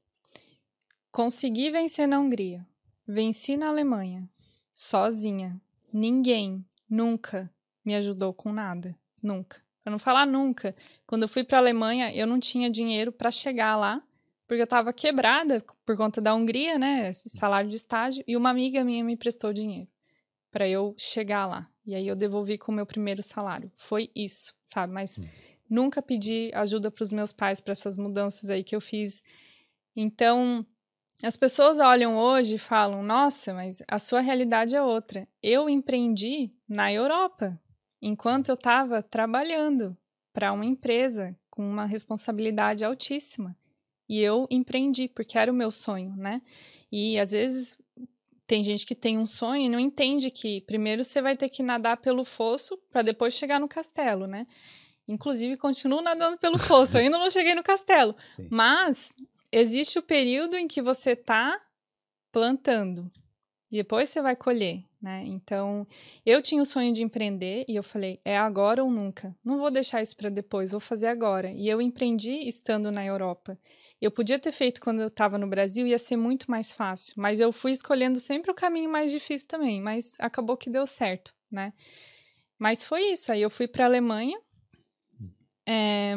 S2: Consegui vencer na Hungria. Venci na Alemanha. Sozinha. Ninguém, nunca, me ajudou com nada. Nunca. Pra não falar nunca. Quando eu fui pra Alemanha, eu não tinha dinheiro para chegar lá porque eu estava quebrada por conta da Hungria, né? Salário de estágio, e uma amiga minha me prestou dinheiro para eu chegar lá. E aí eu devolvi com o meu primeiro salário. Foi isso, sabe? Mas hum. nunca pedi ajuda para os meus pais para essas mudanças aí que eu fiz. Então, as pessoas olham hoje e falam: "Nossa, mas a sua realidade é outra". Eu empreendi na Europa, enquanto eu estava trabalhando para uma empresa com uma responsabilidade altíssima. E eu empreendi, porque era o meu sonho, né? E às vezes tem gente que tem um sonho e não entende que primeiro você vai ter que nadar pelo fosso para depois chegar no castelo, né? Inclusive, continuo nadando pelo fosso, ainda não cheguei no castelo. Sim. Mas existe o período em que você está plantando e depois você vai colher né? Então, eu tinha o sonho de empreender e eu falei, é agora ou nunca. Não vou deixar isso para depois, vou fazer agora. E eu empreendi estando na Europa. Eu podia ter feito quando eu estava no Brasil, ia ser muito mais fácil, mas eu fui escolhendo sempre o caminho mais difícil também, mas acabou que deu certo, né? Mas foi isso, aí eu fui para a Alemanha, é,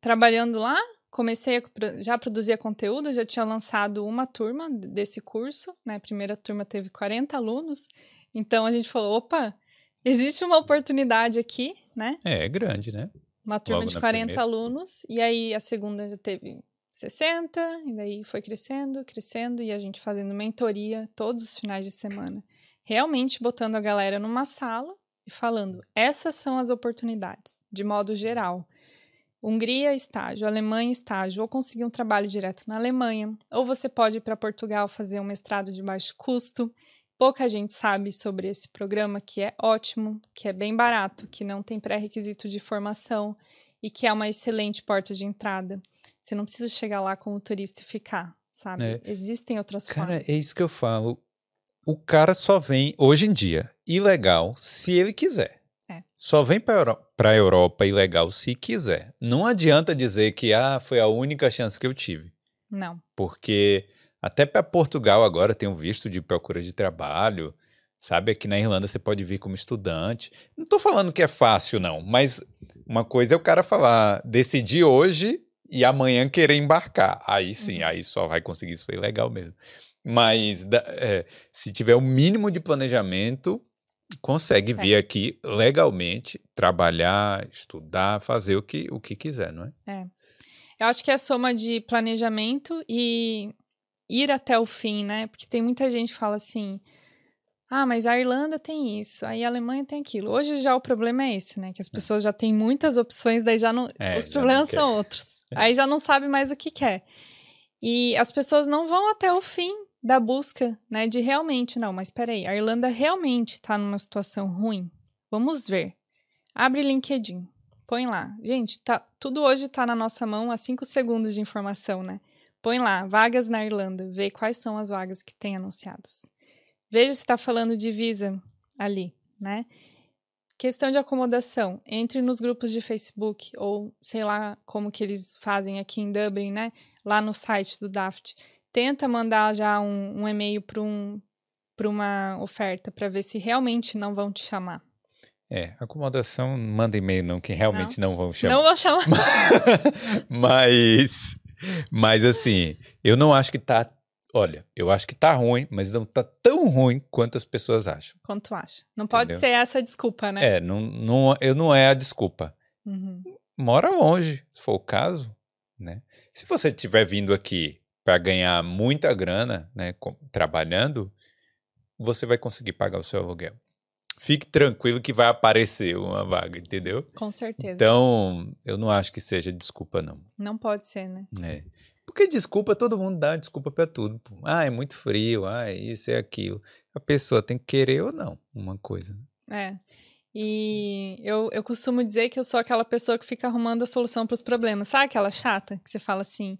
S2: trabalhando lá, comecei a já produzir conteúdo, já tinha lançado uma turma desse curso, né? A primeira turma teve 40 alunos, então a gente falou: opa, existe uma oportunidade aqui, né?
S1: É, é grande, né?
S2: Uma turma Logo de 40 primeira. alunos, e aí a segunda já teve 60, e daí foi crescendo, crescendo, e a gente fazendo mentoria todos os finais de semana. Realmente botando a galera numa sala e falando: essas são as oportunidades, de modo geral. Hungria, estágio, Alemanha, estágio, ou conseguir um trabalho direto na Alemanha, ou você pode ir para Portugal fazer um mestrado de baixo custo. Pouca gente sabe sobre esse programa que é ótimo, que é bem barato, que não tem pré-requisito de formação e que é uma excelente porta de entrada. Você não precisa chegar lá como turista e ficar, sabe? É. Existem outras
S1: cara,
S2: formas.
S1: Cara, é isso que eu falo. O cara só vem, hoje em dia, ilegal, se ele quiser. Só vem para a Europa ilegal se quiser. Não adianta dizer que ah, foi a única chance que eu tive.
S2: Não.
S1: Porque até para Portugal agora tem um visto de procura de trabalho. Sabe, aqui na Irlanda você pode vir como estudante. Não estou falando que é fácil, não, mas uma coisa é o cara falar, decidir hoje e amanhã querer embarcar. Aí sim, uhum. aí só vai conseguir isso, foi legal mesmo. Mas é, se tiver o mínimo de planejamento, consegue certo. vir aqui legalmente, trabalhar, estudar, fazer o que, o que quiser, não é?
S2: É. Eu acho que é a soma de planejamento e ir até o fim, né? Porque tem muita gente que fala assim: ah, mas a Irlanda tem isso, aí a Alemanha tem aquilo. Hoje já o problema é esse, né? Que as é. pessoas já têm muitas opções, daí já não. É, os problemas são outros. É. Aí já não sabe mais o que quer. E as pessoas não vão até o fim da busca, né? De realmente, não, mas peraí, a Irlanda realmente está numa situação ruim? Vamos ver. Abre LinkedIn, põe lá. Gente, tá, tudo hoje está na nossa mão a cinco segundos de informação, né? Põe lá, vagas na Irlanda, vê quais são as vagas que tem anunciadas. Veja se está falando de visa ali, né? Questão de acomodação, entre nos grupos de Facebook ou sei lá como que eles fazem aqui em Dublin, né? Lá no site do Daft. Tenta mandar já um, um e-mail para um, uma oferta para ver se realmente não vão te chamar.
S1: É, acomodação, manda e-mail não, que realmente não, não vão chamar.
S2: Não vão chamar.
S1: Mas mas assim, eu não acho que tá. Olha, eu acho que tá ruim, mas não tá tão ruim quanto as pessoas acham.
S2: Quanto acha. Não Entendeu? pode ser essa a desculpa, né?
S1: É, não, não, eu não é a desculpa. Uhum. Mora longe, se for o caso, né? Se você tiver vindo aqui para ganhar muita grana, né, trabalhando, você vai conseguir pagar o seu aluguel fique tranquilo que vai aparecer uma vaga, entendeu?
S2: Com certeza.
S1: Então, eu não acho que seja desculpa, não.
S2: Não pode ser, né?
S1: É. Porque desculpa, todo mundo dá desculpa para tudo. Ah, é muito frio, ah, é isso, é aquilo. A pessoa tem que querer ou não uma coisa.
S2: É. E eu, eu costumo dizer que eu sou aquela pessoa que fica arrumando a solução para os problemas. Sabe aquela chata que você fala assim: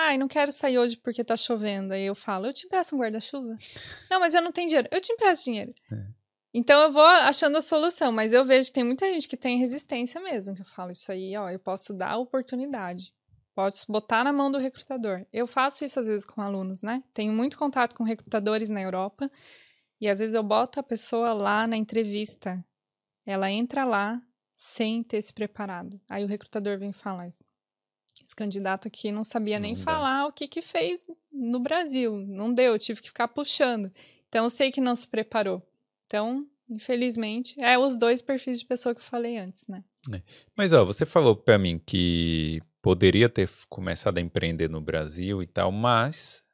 S2: Ai, não quero sair hoje porque tá chovendo. Aí eu falo: Eu te empresto um guarda-chuva? não, mas eu não tenho dinheiro. Eu te empresto dinheiro. É. Então eu vou achando a solução, mas eu vejo que tem muita gente que tem resistência mesmo, que eu falo isso aí, ó, eu posso dar a oportunidade. Posso botar na mão do recrutador. Eu faço isso às vezes com alunos, né? Tenho muito contato com recrutadores na Europa e às vezes eu boto a pessoa lá na entrevista. Ela entra lá sem ter se preparado. Aí o recrutador vem falar isso. Esse candidato aqui não sabia nem falar o que que fez no Brasil. Não deu, tive que ficar puxando. Então eu sei que não se preparou. Então, infelizmente, é os dois perfis de pessoa que eu falei antes, né?
S1: É. Mas, ó, você falou para mim que poderia ter começado a empreender no Brasil e tal, mas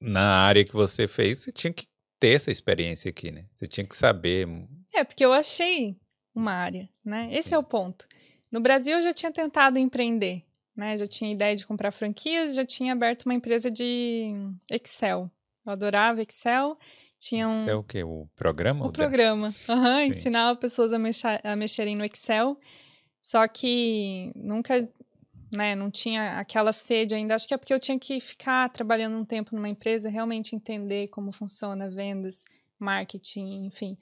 S1: na área que você fez, você tinha que ter essa experiência aqui, né? Você tinha que saber.
S2: É, porque eu achei uma área, né? Esse é o ponto. No Brasil, eu já tinha tentado empreender, né? Já tinha ideia de comprar franquias, já tinha aberto uma empresa de Excel. Eu adorava Excel tinha um...
S1: É o quê? O programa?
S2: O programa. Uhum, ensinava pessoas a, mexer, a mexerem no Excel. Só que nunca, né, não tinha aquela sede ainda. Acho que é porque eu tinha que ficar trabalhando um tempo numa empresa, realmente entender como funciona vendas, marketing, enfim.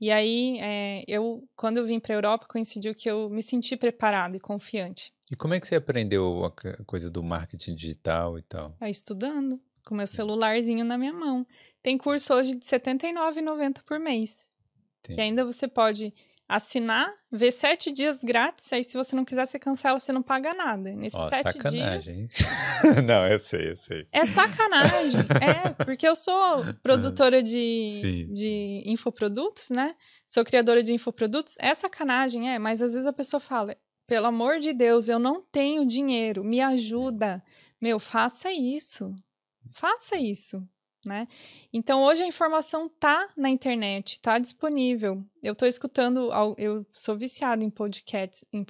S2: E aí, é, eu, quando eu vim para a Europa, coincidiu que eu me senti preparado e confiante.
S1: E como é que você aprendeu a coisa do marketing digital e tal?
S2: Ah, estudando com meu celularzinho na minha mão. Tem curso hoje de R$ 79,90 por mês. Sim. Que ainda você pode assinar, ver sete dias grátis, aí se você não quiser, você cancela, você não paga nada. Nesses oh, sete
S1: sacanagem.
S2: dias.
S1: não, eu sei, eu sei.
S2: É sacanagem. é, porque eu sou produtora de, de infoprodutos, né? Sou criadora de infoprodutos. É sacanagem, é, mas às vezes a pessoa fala. Pelo amor de Deus, eu não tenho dinheiro, me ajuda. Meu, faça isso faça isso, né? Então hoje a informação tá na internet, tá disponível. Eu estou escutando, eu sou viciada em podcasts, em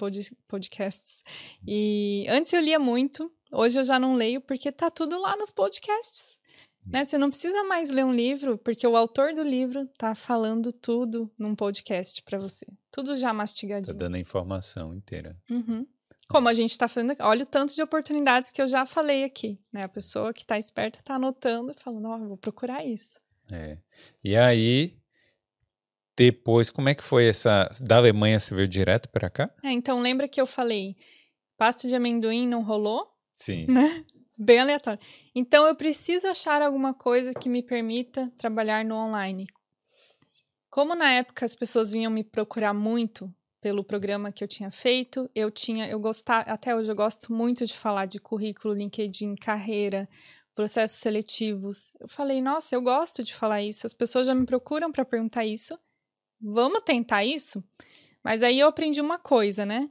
S2: podcasts. E antes eu lia muito, hoje eu já não leio porque tá tudo lá nos podcasts. Né? Você não precisa mais ler um livro, porque o autor do livro tá falando tudo num podcast para você. Tudo já mastigadinho.
S1: Tá dando a informação inteira.
S2: Uhum. Como a gente está fazendo, olha o tanto de oportunidades que eu já falei aqui, né? A pessoa que está esperta está anotando e falando, ó, oh, vou procurar isso.
S1: É. E aí, depois, como é que foi essa. Da Alemanha você veio direto para cá?
S2: É, então lembra que eu falei, pasta de amendoim não rolou?
S1: Sim.
S2: Né? Bem aleatório. Então eu preciso achar alguma coisa que me permita trabalhar no online. Como na época as pessoas vinham me procurar muito pelo programa que eu tinha feito. Eu tinha, eu gostar, até hoje eu gosto muito de falar de currículo, LinkedIn, carreira, processos seletivos. Eu falei, nossa, eu gosto de falar isso. As pessoas já me procuram para perguntar isso. Vamos tentar isso? Mas aí eu aprendi uma coisa, né?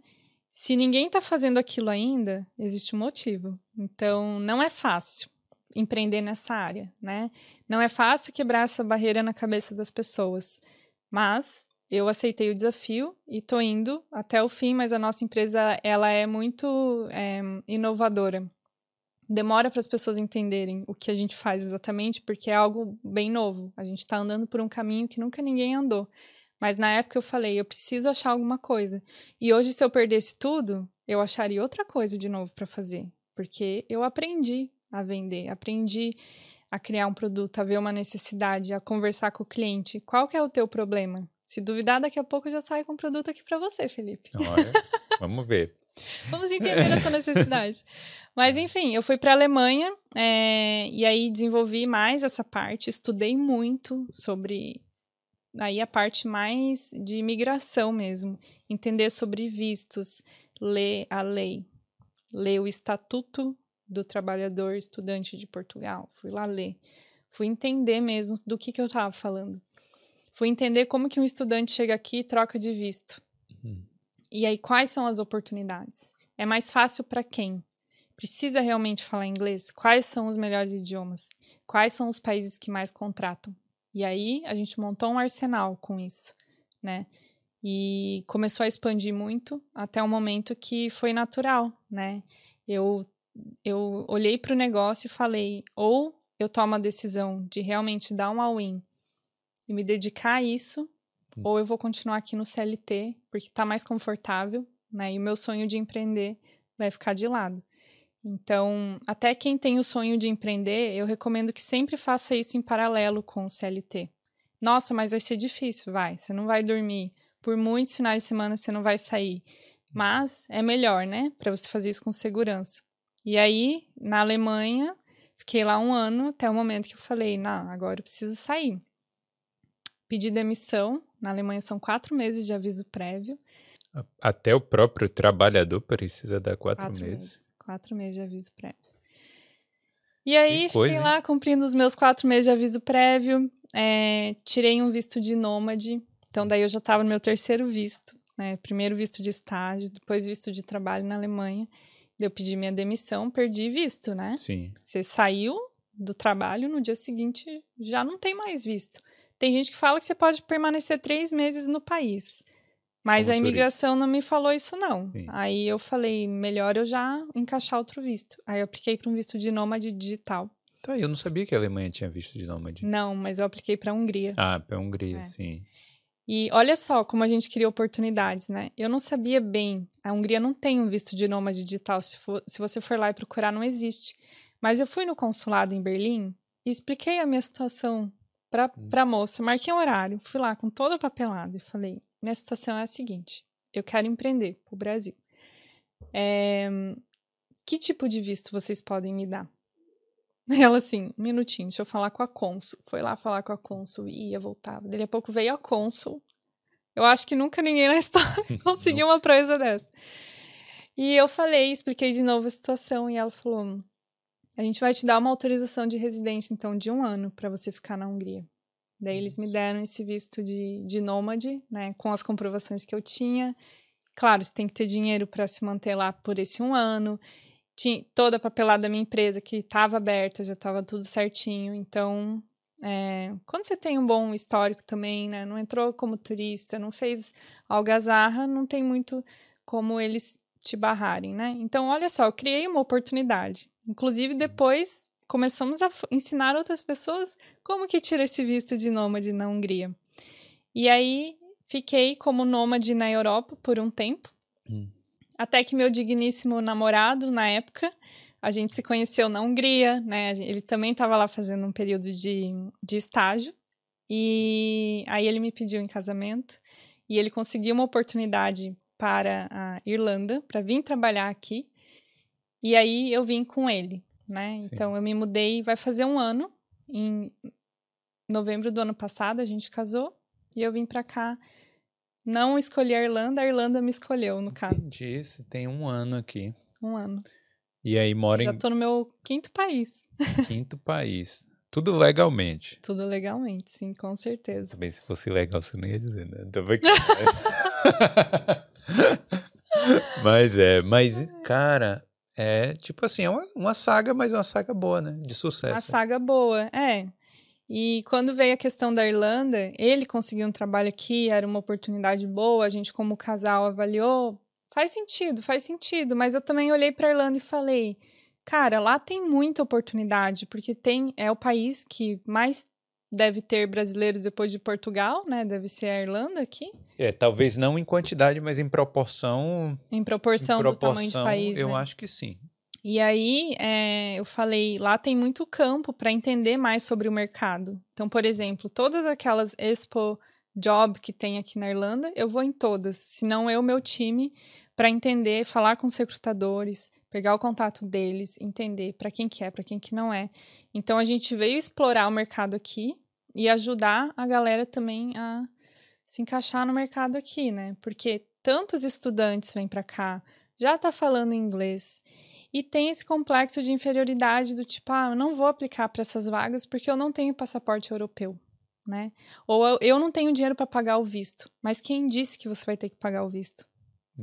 S2: Se ninguém está fazendo aquilo ainda, existe um motivo. Então, não é fácil empreender nessa área, né? Não é fácil quebrar essa barreira na cabeça das pessoas, mas eu aceitei o desafio e tô indo até o fim, mas a nossa empresa ela é muito é, inovadora. Demora para as pessoas entenderem o que a gente faz exatamente, porque é algo bem novo. A gente está andando por um caminho que nunca ninguém andou. Mas na época eu falei, eu preciso achar alguma coisa. E hoje, se eu perdesse tudo, eu acharia outra coisa de novo para fazer. Porque eu aprendi a vender, aprendi a criar um produto, a ver uma necessidade, a conversar com o cliente. Qual que é o teu problema? Se duvidar, daqui a pouco eu já saio com um produto aqui para você, Felipe.
S1: Olha, vamos ver.
S2: vamos entender essa necessidade. Mas enfim, eu fui para a Alemanha é, e aí desenvolvi mais essa parte, estudei muito sobre aí a parte mais de imigração mesmo, entender sobre vistos, ler a lei, ler o estatuto do trabalhador estudante de Portugal. Fui lá ler. Fui entender mesmo do que, que eu estava falando. Fui entender como que um estudante chega aqui e troca de visto. Uhum. E aí, quais são as oportunidades? É mais fácil para quem? Precisa realmente falar inglês? Quais são os melhores idiomas? Quais são os países que mais contratam? E aí, a gente montou um arsenal com isso, né? E começou a expandir muito até o momento que foi natural, né? Eu eu olhei para o negócio e falei: ou eu tomo a decisão de realmente dar um all-in e me dedicar a isso, hum. ou eu vou continuar aqui no CLT, porque está mais confortável, né? E o meu sonho de empreender vai ficar de lado. Então, até quem tem o sonho de empreender, eu recomendo que sempre faça isso em paralelo com o CLT. Nossa, mas vai ser difícil, vai. Você não vai dormir. Por muitos finais de semana você não vai sair. Mas é melhor, né? Para você fazer isso com segurança. E aí, na Alemanha, fiquei lá um ano até o momento que eu falei, não, agora eu preciso sair. Pedi demissão. Na Alemanha são quatro meses de aviso prévio.
S1: Até o próprio trabalhador precisa dar quatro, quatro meses. meses.
S2: Quatro meses de aviso prévio. E aí, coisa, fiquei lá hein? cumprindo os meus quatro meses de aviso prévio. É, tirei um visto de nômade. Então, daí eu já estava no meu terceiro visto. Né? Primeiro visto de estágio, depois visto de trabalho na Alemanha. Eu pedi minha demissão, perdi visto, né?
S1: Sim.
S2: Você saiu do trabalho, no dia seguinte já não tem mais visto. Tem gente que fala que você pode permanecer três meses no país. Mas a imigração turista. não me falou isso, não. Sim. Aí eu falei, melhor eu já encaixar outro visto. Aí eu apliquei para um visto de nômade digital.
S1: Tá, eu não sabia que a Alemanha tinha visto de nômade.
S2: Não, mas eu apliquei para a Hungria.
S1: Ah, para a Hungria, é. sim.
S2: E olha só como a gente cria oportunidades, né? Eu não sabia bem. A Hungria não tem um visto de nômade digital. Se, for, se você for lá e procurar, não existe. Mas eu fui no consulado em Berlim e expliquei a minha situação para hum. a moça. Marquei um horário, fui lá com toda a papelada e falei: minha situação é a seguinte: eu quero empreender para o Brasil. É, que tipo de visto vocês podem me dar? Ela assim, um minutinho, deixa eu falar com a cônsul. Foi lá falar com a cônsul, ia, voltava. Dali a pouco veio a cônsul. Eu acho que nunca ninguém na história conseguiu uma proeza dessa. E eu falei, expliquei de novo a situação e ela falou: a gente vai te dar uma autorização de residência, então, de um ano para você ficar na Hungria. Daí eles me deram esse visto de, de nômade, né, com as comprovações que eu tinha. Claro, você tem que ter dinheiro para se manter lá por esse um ano tinha toda a papelada da minha empresa que estava aberta, já estava tudo certinho. Então, é, quando você tem um bom histórico também, né? Não entrou como turista, não fez algazarra, não tem muito como eles te barrarem, né? Então, olha só, eu criei uma oportunidade. Inclusive, depois começamos a ensinar outras pessoas como que tira esse visto de nômade na Hungria. E aí, fiquei como nômade na Europa por um tempo. Hum. Até que meu digníssimo namorado, na época, a gente se conheceu na Hungria, né? Ele também estava lá fazendo um período de, de estágio. E aí ele me pediu em casamento. E ele conseguiu uma oportunidade para a Irlanda, para vir trabalhar aqui. E aí eu vim com ele, né? Sim. Então eu me mudei, vai fazer um ano. Em novembro do ano passado a gente casou. E eu vim para cá não escolhi a Irlanda, a Irlanda me escolheu, no caso.
S1: Entendi, você tem um ano aqui.
S2: Um ano.
S1: E aí mora
S2: Já em... tô no meu quinto país.
S1: Quinto país. Tudo legalmente.
S2: Tudo legalmente, sim, com certeza.
S1: Também se fosse legal, você não ia dizer, né? Também... mas é, mas, cara, é tipo assim, é uma, uma saga, mas uma saga boa, né? De sucesso.
S2: Uma saga boa, é. E quando veio a questão da Irlanda, ele conseguiu um trabalho aqui, era uma oportunidade boa, a gente como casal avaliou, faz sentido, faz sentido, mas eu também olhei para Irlanda e falei, cara, lá tem muita oportunidade, porque tem é o país que mais deve ter brasileiros depois de Portugal, né? Deve ser a Irlanda aqui.
S1: É, talvez não em quantidade, mas em proporção.
S2: Em proporção, em proporção do tamanho do país.
S1: Eu
S2: né?
S1: acho que sim.
S2: E aí, é, eu falei, lá tem muito campo para entender mais sobre o mercado. Então, por exemplo, todas aquelas Expo Job que tem aqui na Irlanda, eu vou em todas. Se não eu, meu time, para entender, falar com os recrutadores, pegar o contato deles, entender para quem que é, para quem que não é. Então, a gente veio explorar o mercado aqui e ajudar a galera também a se encaixar no mercado aqui, né? Porque tantos estudantes vêm para cá, já tá falando inglês e tem esse complexo de inferioridade do tipo, ah, eu não vou aplicar para essas vagas porque eu não tenho passaporte europeu, né? Ou eu não tenho dinheiro para pagar o visto. Mas quem disse que você vai ter que pagar o visto?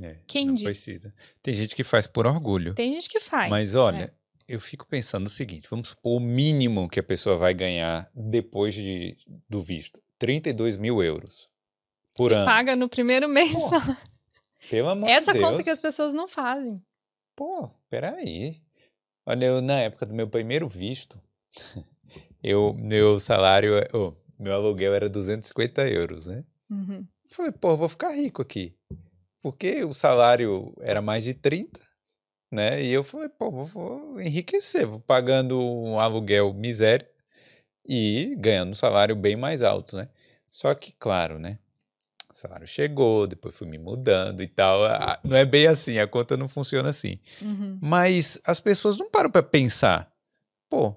S1: É,
S2: quem
S1: não
S2: disse?
S1: precisa. Tem gente que faz por orgulho.
S2: Tem gente que faz.
S1: Mas olha, é eu fico pensando o seguinte: vamos supor o mínimo que a pessoa vai ganhar depois de, do visto: 32 mil euros por
S2: Você
S1: ano.
S2: paga no primeiro mês.
S1: Pô, pelo amor
S2: Essa
S1: de Deus.
S2: conta que as pessoas não fazem.
S1: Pô, peraí. Olha, eu, na época do meu primeiro visto, eu, meu salário, oh, meu aluguel era 250 euros, né?
S2: Uhum.
S1: Falei, pô, vou ficar rico aqui. Porque o salário era mais de 30 né? E eu falei, pô, vou, vou enriquecer, vou pagando um aluguel miséria e ganhando um salário bem mais alto, né? Só que, claro, né? O salário chegou, depois fui me mudando e tal. Não é bem assim, a conta não funciona assim.
S2: Uhum.
S1: Mas as pessoas não param para pensar, pô,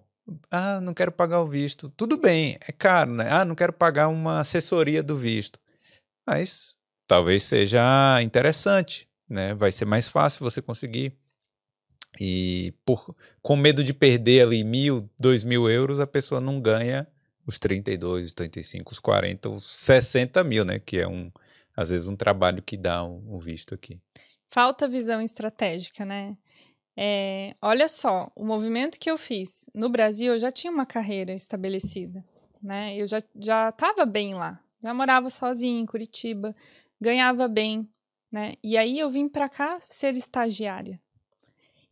S1: ah, não quero pagar o visto. Tudo bem, é caro, né? Ah, não quero pagar uma assessoria do visto. Mas talvez seja interessante, né? Vai ser mais fácil você conseguir. E por, com medo de perder ali mil, dois mil euros, a pessoa não ganha os 32, os 35, os 40, os 60 mil, né? Que é um, às vezes, um trabalho que dá um, um visto aqui.
S2: Falta visão estratégica, né? É, olha só, o movimento que eu fiz no Brasil, eu já tinha uma carreira estabelecida, né? Eu já já estava bem lá, já morava sozinha em Curitiba, ganhava bem, né? E aí eu vim para cá ser estagiária.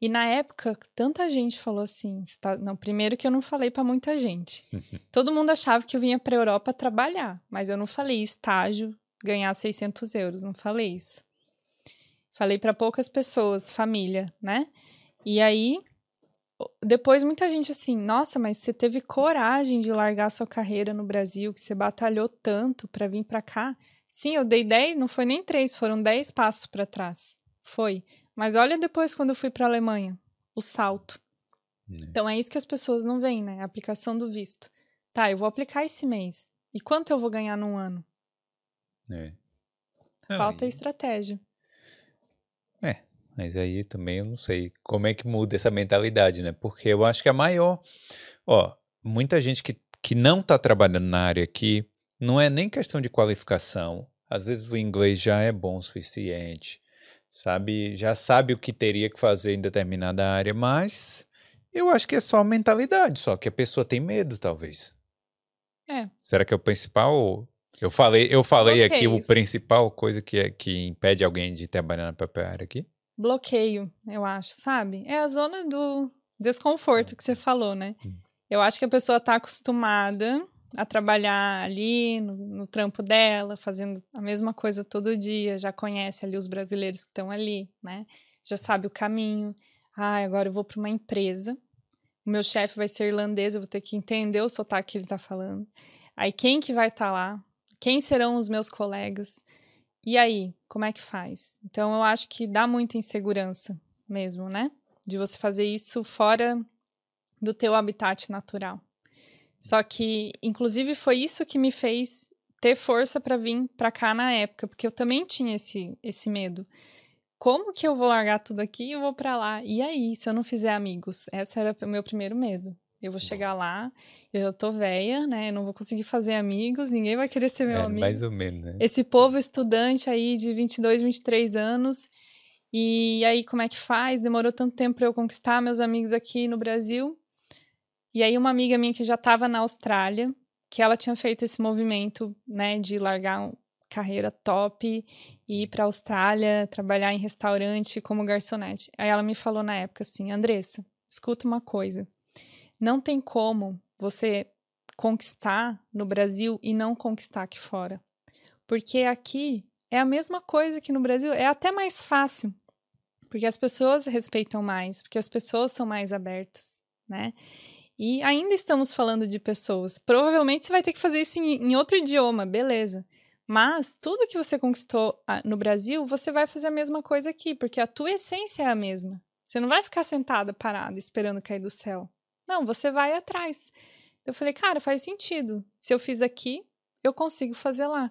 S2: E na época, tanta gente falou assim. Tá... Não, primeiro que eu não falei para muita gente. Todo mundo achava que eu vinha para Europa trabalhar, mas eu não falei estágio, ganhar 600 euros, não falei isso. Falei para poucas pessoas, família, né? E aí, depois muita gente assim, nossa, mas você teve coragem de largar sua carreira no Brasil, que você batalhou tanto para vir para cá. Sim, eu dei 10, não foi nem três, foram 10 passos para trás. Foi. Mas olha depois quando eu fui para a Alemanha, o salto. É. Então é isso que as pessoas não veem, né? A aplicação do visto. Tá, eu vou aplicar esse mês. E quanto eu vou ganhar num ano?
S1: É.
S2: Falta estratégia.
S1: É, mas aí também eu não sei como é que muda essa mentalidade, né? Porque eu acho que a maior. Ó, muita gente que, que não está trabalhando na área aqui, não é nem questão de qualificação. Às vezes o inglês já é bom o suficiente sabe, já sabe o que teria que fazer em determinada área, mas eu acho que é só mentalidade, só que a pessoa tem medo, talvez.
S2: É.
S1: Será que é o principal? Eu falei, eu falei aqui o principal coisa que é que impede alguém de trabalhar na área aqui?
S2: Bloqueio, eu acho, sabe? É a zona do desconforto que você falou, né? Hum. Eu acho que a pessoa está acostumada a trabalhar ali no, no, trampo dela, fazendo a mesma coisa todo dia, já conhece ali os brasileiros que estão ali, né? Já sabe o caminho. Ah, agora eu vou para uma empresa. O meu chefe vai ser irlandês, eu vou ter que entender o sotaque que ele está falando. Aí quem que vai estar tá lá? Quem serão os meus colegas? E aí, como é que faz? Então eu acho que dá muita insegurança mesmo, né? De você fazer isso fora do teu habitat natural. Só que, inclusive, foi isso que me fez ter força para vir para cá na época, porque eu também tinha esse, esse medo. Como que eu vou largar tudo aqui e vou para lá? E aí, se eu não fizer amigos? Esse era o meu primeiro medo. Eu vou chegar lá, eu tô velha, né? Eu não vou conseguir fazer amigos, ninguém vai querer ser meu
S1: é,
S2: amigo.
S1: Mais ou menos, né?
S2: Esse povo estudante aí de 22, 23 anos E aí, como é que faz? Demorou tanto tempo para eu conquistar meus amigos aqui no Brasil. E aí, uma amiga minha que já estava na Austrália, que ela tinha feito esse movimento, né, de largar carreira top e ir para a Austrália, trabalhar em restaurante como garçonete. Aí ela me falou na época assim: Andressa, escuta uma coisa. Não tem como você conquistar no Brasil e não conquistar aqui fora. Porque aqui é a mesma coisa que no Brasil, é até mais fácil. Porque as pessoas respeitam mais, porque as pessoas são mais abertas, né? E ainda estamos falando de pessoas. Provavelmente você vai ter que fazer isso em, em outro idioma, beleza. Mas tudo que você conquistou ah, no Brasil, você vai fazer a mesma coisa aqui, porque a tua essência é a mesma. Você não vai ficar sentada, parada, esperando cair do céu. Não, você vai atrás. Eu falei, cara, faz sentido. Se eu fiz aqui, eu consigo fazer lá.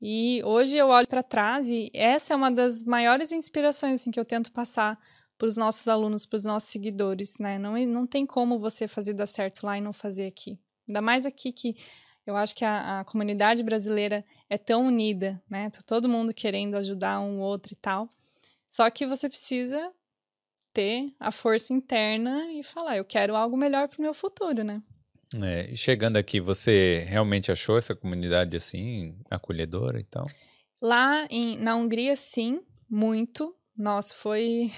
S2: E hoje eu olho para trás e essa é uma das maiores inspirações assim, que eu tento passar para os nossos alunos, para os nossos seguidores, né? Não, não tem como você fazer dar certo lá e não fazer aqui. Ainda mais aqui que eu acho que a, a comunidade brasileira é tão unida, né? Tá todo mundo querendo ajudar um outro e tal. Só que você precisa ter a força interna e falar, eu quero algo melhor para o meu futuro, né?
S1: É, chegando aqui, você realmente achou essa comunidade assim, acolhedora e tal?
S2: Lá em, na Hungria, sim, muito. Nossa, foi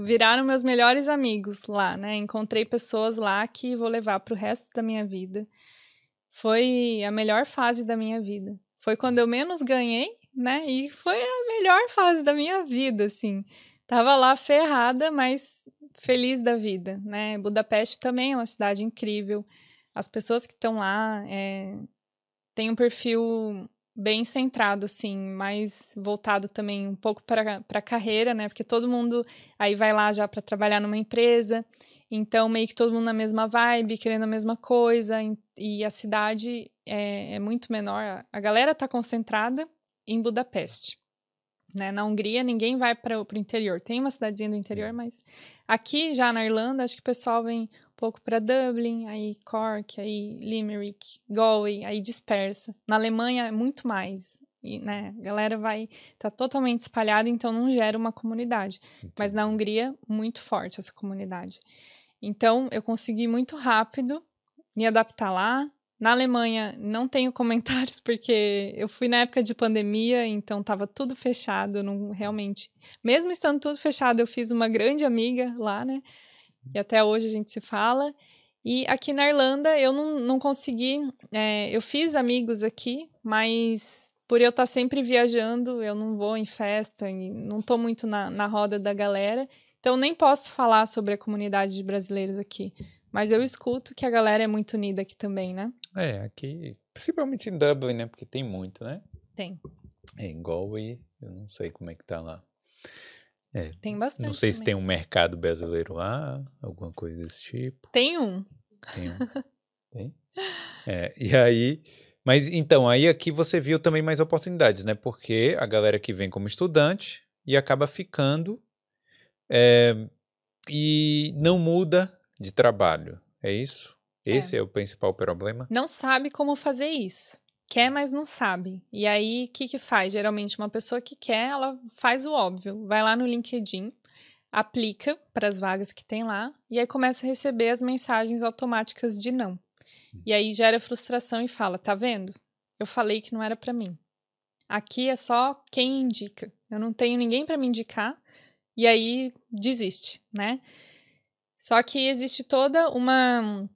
S2: viraram meus melhores amigos lá, né? Encontrei pessoas lá que vou levar para o resto da minha vida. Foi a melhor fase da minha vida. Foi quando eu menos ganhei, né? E foi a melhor fase da minha vida, assim. Tava lá ferrada, mas feliz da vida, né? Budapeste também é uma cidade incrível. As pessoas que estão lá é, têm um perfil bem centrado, assim, mais voltado também um pouco para a carreira, né? Porque todo mundo aí vai lá já para trabalhar numa empresa, então meio que todo mundo na mesma vibe, querendo a mesma coisa, e a cidade é, é muito menor. A galera está concentrada em Budapeste. Né? Na Hungria, ninguém vai para o interior. Tem uma cidadezinha do interior, mas aqui já na Irlanda, acho que o pessoal vem pouco para Dublin, aí Cork, aí Limerick, Galway, aí dispersa. Na Alemanha é muito mais. E, né, a galera vai tá totalmente espalhada, então não gera uma comunidade. Entendi. Mas na Hungria, muito forte essa comunidade. Então, eu consegui muito rápido me adaptar lá. Na Alemanha, não tenho comentários, porque eu fui na época de pandemia, então estava tudo fechado. Não realmente. Mesmo estando tudo fechado, eu fiz uma grande amiga lá, né? E até hoje a gente se fala. E aqui na Irlanda eu não, não consegui. É, eu fiz amigos aqui, mas por eu estar sempre viajando, eu não vou em festa, não estou muito na, na roda da galera. Então nem posso falar sobre a comunidade de brasileiros aqui. Mas eu escuto que a galera é muito unida aqui também, né?
S1: É, aqui, principalmente em Dublin, né? Porque tem muito, né?
S2: Tem.
S1: É, em Galway, eu não sei como é que tá lá. É,
S2: tem bastante.
S1: Não sei
S2: também.
S1: se tem um mercado brasileiro lá, alguma coisa desse tipo.
S2: Tem um.
S1: Tem um. tem? É, e aí. Mas então, aí aqui você viu também mais oportunidades, né? Porque a galera que vem como estudante e acaba ficando é, e não muda de trabalho. É isso? Esse é. é o principal problema?
S2: Não sabe como fazer isso quer, mas não sabe. E aí, o que, que faz? Geralmente, uma pessoa que quer, ela faz o óbvio. Vai lá no LinkedIn, aplica para as vagas que tem lá, e aí começa a receber as mensagens automáticas de não. E aí gera frustração e fala: tá vendo? Eu falei que não era para mim. Aqui é só quem indica. Eu não tenho ninguém para me indicar. E aí desiste, né? Só que existe toda uma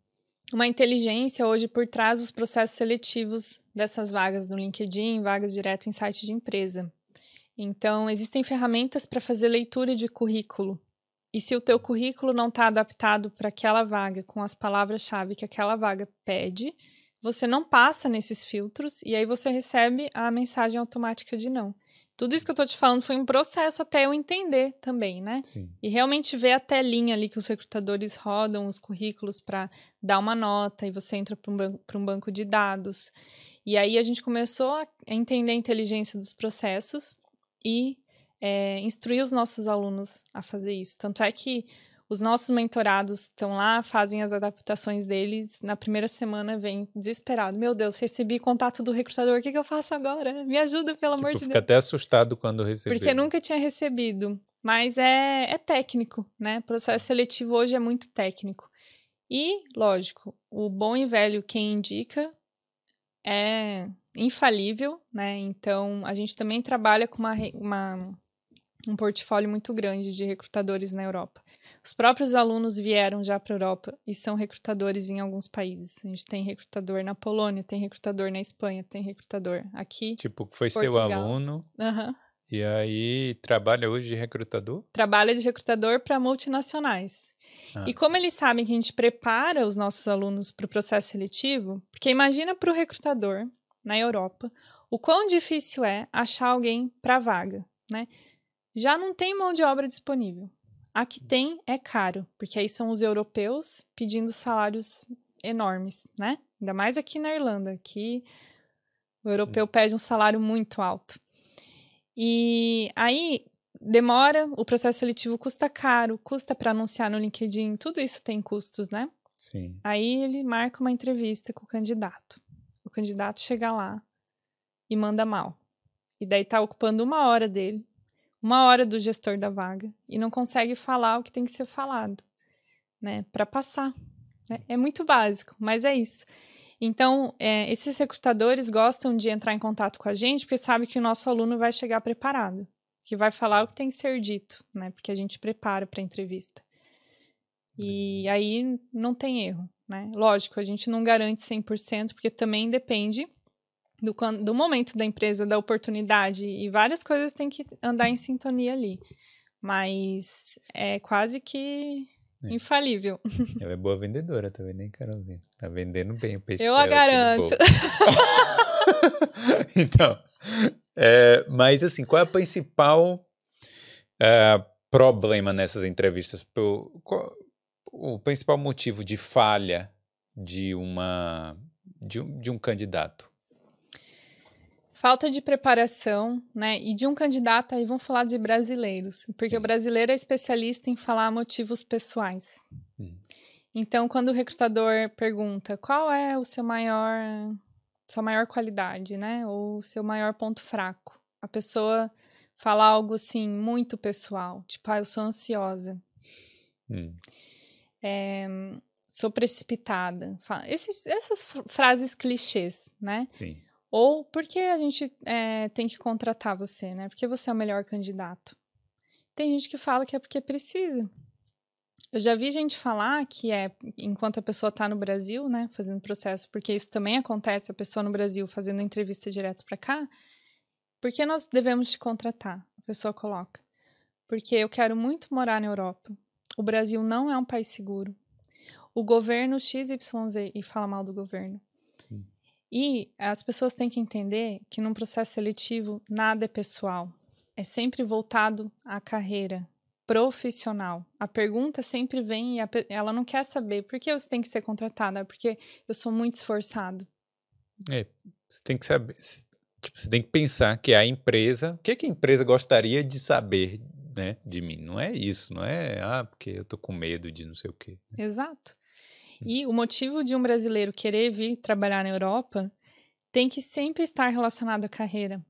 S2: uma inteligência hoje por trás dos processos seletivos dessas vagas no LinkedIn, vagas direto em site de empresa. Então, existem ferramentas para fazer leitura de currículo. E se o teu currículo não está adaptado para aquela vaga, com as palavras-chave que aquela vaga pede, você não passa nesses filtros e aí você recebe a mensagem automática de não. Tudo isso que eu tô te falando foi um processo até eu entender também, né? Sim. E realmente ver a telinha ali que os recrutadores rodam os currículos para dar uma nota e você entra para um, banco, um banco de dados. E aí a gente começou a entender a inteligência dos processos e é, instruir os nossos alunos a fazer isso. Tanto é que Os nossos mentorados estão lá, fazem as adaptações deles. Na primeira semana vem desesperado. Meu Deus, recebi contato do recrutador. O que, que eu faço agora? Me ajuda, pelo
S1: tipo,
S2: amor de
S1: fica
S2: Deus.
S1: até assustado quando recebeu.
S2: Porque nunca tinha recebido. Mas é, é técnico, né? O processo seletivo hoje é muito técnico. E, lógico, o bom e velho quem indica é infalível, né? Então, a gente também trabalha com uma, uma um portfólio muito grande de recrutadores na Europa. Os próprios alunos vieram já para a Europa e são recrutadores em alguns países. A gente tem recrutador na Polônia, tem recrutador na Espanha, tem recrutador aqui.
S1: Tipo, foi
S2: Portugal.
S1: seu aluno
S2: Uhum.
S1: e aí trabalha hoje de recrutador?
S2: Trabalha de recrutador para multinacionais.
S1: Ah.
S2: E como eles sabem que a gente prepara os nossos alunos para o processo seletivo, porque imagina para o recrutador na Europa o quão difícil é achar alguém para vaga, né? Já não tem mão de obra disponível. A que tem é caro, porque aí são os europeus pedindo salários enormes, né? Ainda mais aqui na Irlanda, que o europeu pede um salário muito alto. E aí demora, o processo seletivo custa caro, custa para anunciar no LinkedIn, tudo isso tem custos, né?
S1: Sim.
S2: Aí ele marca uma entrevista com o candidato. O candidato chega lá e manda mal. E daí tá ocupando uma hora dele, uma hora do gestor da vaga, e não consegue falar o que tem que ser falado, né? Para passar. É, é, muito básico, mas é isso. Então, é, esses recrutadores gostam de entrar em contato com a gente porque sabe que o nosso aluno vai chegar preparado, que vai falar o que tem que ser dito, né? Porque a gente prepara para a entrevista. E aí não tem erro, né? Lógico, a gente não garante 100%, porque também depende do, do momento da empresa, da oportunidade, e várias coisas têm que andar em sintonia ali. Mas é quase que
S1: É.
S2: infalível.
S1: Ela é boa vendedora, vendo, hein, Carolzinha? Tá vendendo bem o peixe.
S2: Eu a garanto.
S1: então, é, mas assim, qual é o principal é, problema nessas entrevistas? Pro- qual- o principal motivo de falha de uma de um, de um candidato?
S2: Falta de preparação, né? E de um candidato, aí vamos falar de brasileiros, porque o brasileiro é especialista em falar motivos pessoais.
S1: Hum.
S2: Então, quando o recrutador pergunta qual é o seu maior, sua maior qualidade, né? Ou o seu maior ponto fraco, a pessoa fala algo assim muito pessoal, tipo, ah, eu sou ansiosa,
S1: Hum,
S2: é, sou precipitada. Esses, essas fr- frases clichês, né?
S1: sim.
S2: Ou por que a gente é, tem que contratar você, né? Porque você é o melhor candidato. Tem gente que fala que é porque precisa. Eu já vi gente falar que é enquanto a pessoa está no Brasil, né, fazendo processo, porque isso também acontece, a pessoa no Brasil fazendo entrevista direto para cá. Por que nós devemos te contratar? A pessoa coloca. Porque eu quero muito morar na Europa. O Brasil não é um país seguro. O governo XYZ, e fala mal do governo. E as pessoas têm que entender que num processo seletivo nada é pessoal. É sempre voltado à carreira profissional. A pergunta sempre vem e a ela não quer saber por que você tem que ser contratada, É porque eu sou muito esforçado.
S1: É, você tem que saber, tipo, você tem que pensar que a empresa, o que, que a empresa gostaria de saber, né, de mim? Não é isso, não é, ah, porque eu tô com medo de não sei o quê.
S2: Exato. E o motivo de um brasileiro querer vir trabalhar na Europa tem que sempre estar relacionado à carreira.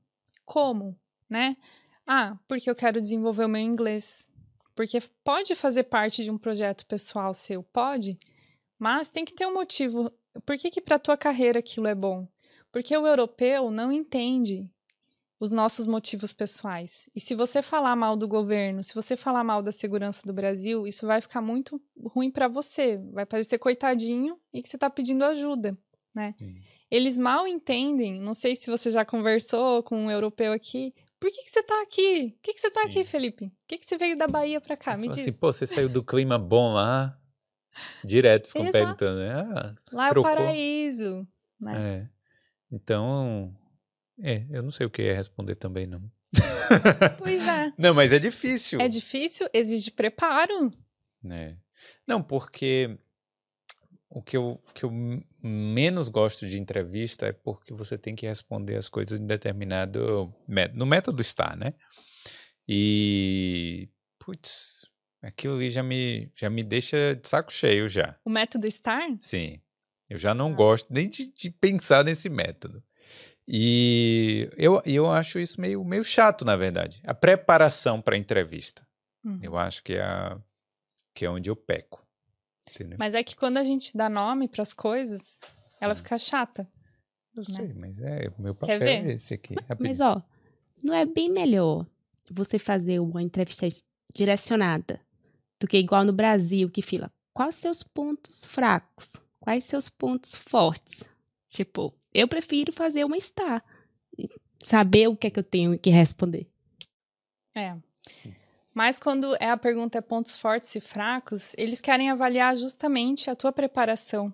S2: Como, né? Ah, porque eu quero desenvolver o meu inglês. Porque pode fazer parte de um projeto pessoal seu, pode, mas tem que ter um motivo. Por que que para tua carreira aquilo é bom? Porque o europeu não entende os nossos motivos pessoais. E se você falar mal do governo, se você falar mal da segurança do Brasil, isso vai ficar muito ruim para você. Vai parecer coitadinho e que você está pedindo ajuda, né?
S1: Sim.
S2: Eles mal entendem. Não sei se você já conversou com um europeu aqui. Por que, que você tá aqui? Por que, que você tá
S1: Sim.
S2: aqui, Felipe? Por que, que você veio da Bahia para cá? Me diz.
S1: assim, pô, você saiu do clima bom lá, direto ficam perguntando, né? Ah,
S2: Lá é o
S1: trocou?
S2: paraíso. Né?
S1: É. Então, é, eu não sei o que é responder também, não.
S2: Pois é.
S1: Não, mas é difícil.
S2: É difícil, exige preparo.
S1: né? Não, porque o que eu, que eu menos gosto de entrevista é porque você tem que responder as coisas em determinado método. No método está, né? E, putz, Aquilo ali já me, já me deixa de saco cheio já.
S2: O método STAR?
S1: Sim. Eu já não
S2: Ah.
S1: gosto nem de, de pensar nesse método. E eu, eu acho isso meio, meio chato, na verdade. A preparação para a entrevista.
S2: Uhum.
S1: Eu acho que é, a, que é onde eu peco. Entendeu?
S2: Mas é que quando a gente dá nome para as coisas, ela
S1: Hum.
S2: fica chata.
S1: Eu
S2: né?
S1: sei, mas é o meu papel é esse aqui.
S3: Mas ó, não é bem melhor você fazer uma entrevista direcionada do que igual no Brasil, que fila quais seus pontos fracos, quais seus pontos fortes. Tipo, eu prefiro fazer uma star, e saber o que é que eu tenho que responder.
S2: É. Mas quando é a pergunta é pontos fortes e fracos, eles querem avaliar justamente a tua preparação.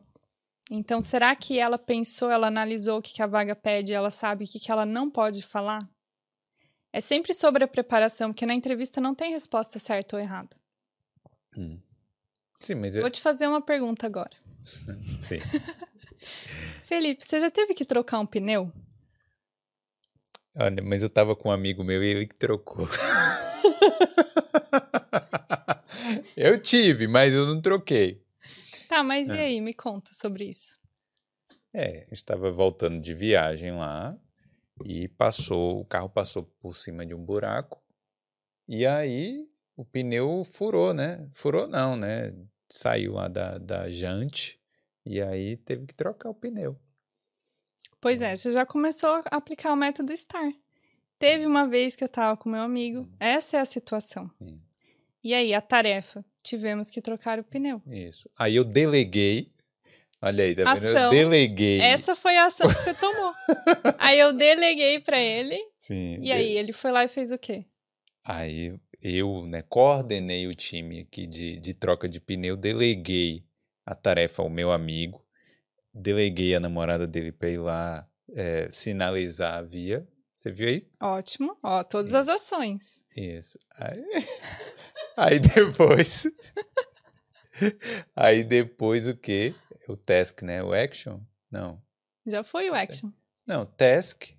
S2: Então, será que ela pensou, ela analisou o que, que a vaga pede, ela sabe o que, que ela não pode falar? É sempre sobre a preparação, porque na entrevista não tem resposta certa ou errada.
S1: Hum. Sim, mas é.
S2: Vou te fazer uma pergunta agora.
S1: Sim.
S2: Felipe, você já teve que trocar um pneu?
S1: Olha, mas eu tava com um amigo meu e ele que trocou. eu tive, mas eu não troquei.
S2: Tá, mas e
S1: É.
S2: aí? Me conta sobre isso.
S1: É, eu estava voltando de viagem lá e passou, o carro passou por cima de um buraco e aí o pneu furou, né? Furou não, né? Saiu lá da, da jante e aí teve que trocar o pneu.
S2: Pois é, você já começou a aplicar o método STAR. Teve uma vez que eu tava com meu amigo, essa é a situação. E aí, a tarefa? Tivemos que trocar o pneu.
S1: Isso. Aí eu deleguei, olha aí, tá vendo? Eu
S2: Ação.
S1: deleguei.
S2: Essa foi a ação que você tomou. aí eu deleguei pra ele,
S1: Sim,
S2: e aí ele foi lá e fez o quê?
S1: Aí eu, né, coordenei o time aqui de, de troca de pneu, deleguei a tarefa ao meu amigo, deleguei a namorada dele para ir lá é, sinalizar a via. Você viu aí?
S2: Ótimo. Ó, todas as ações.
S1: Isso. Aí, aí depois. Aí depois o quê? O task, né? O action? Não.
S2: Já foi o action.
S1: Não, task.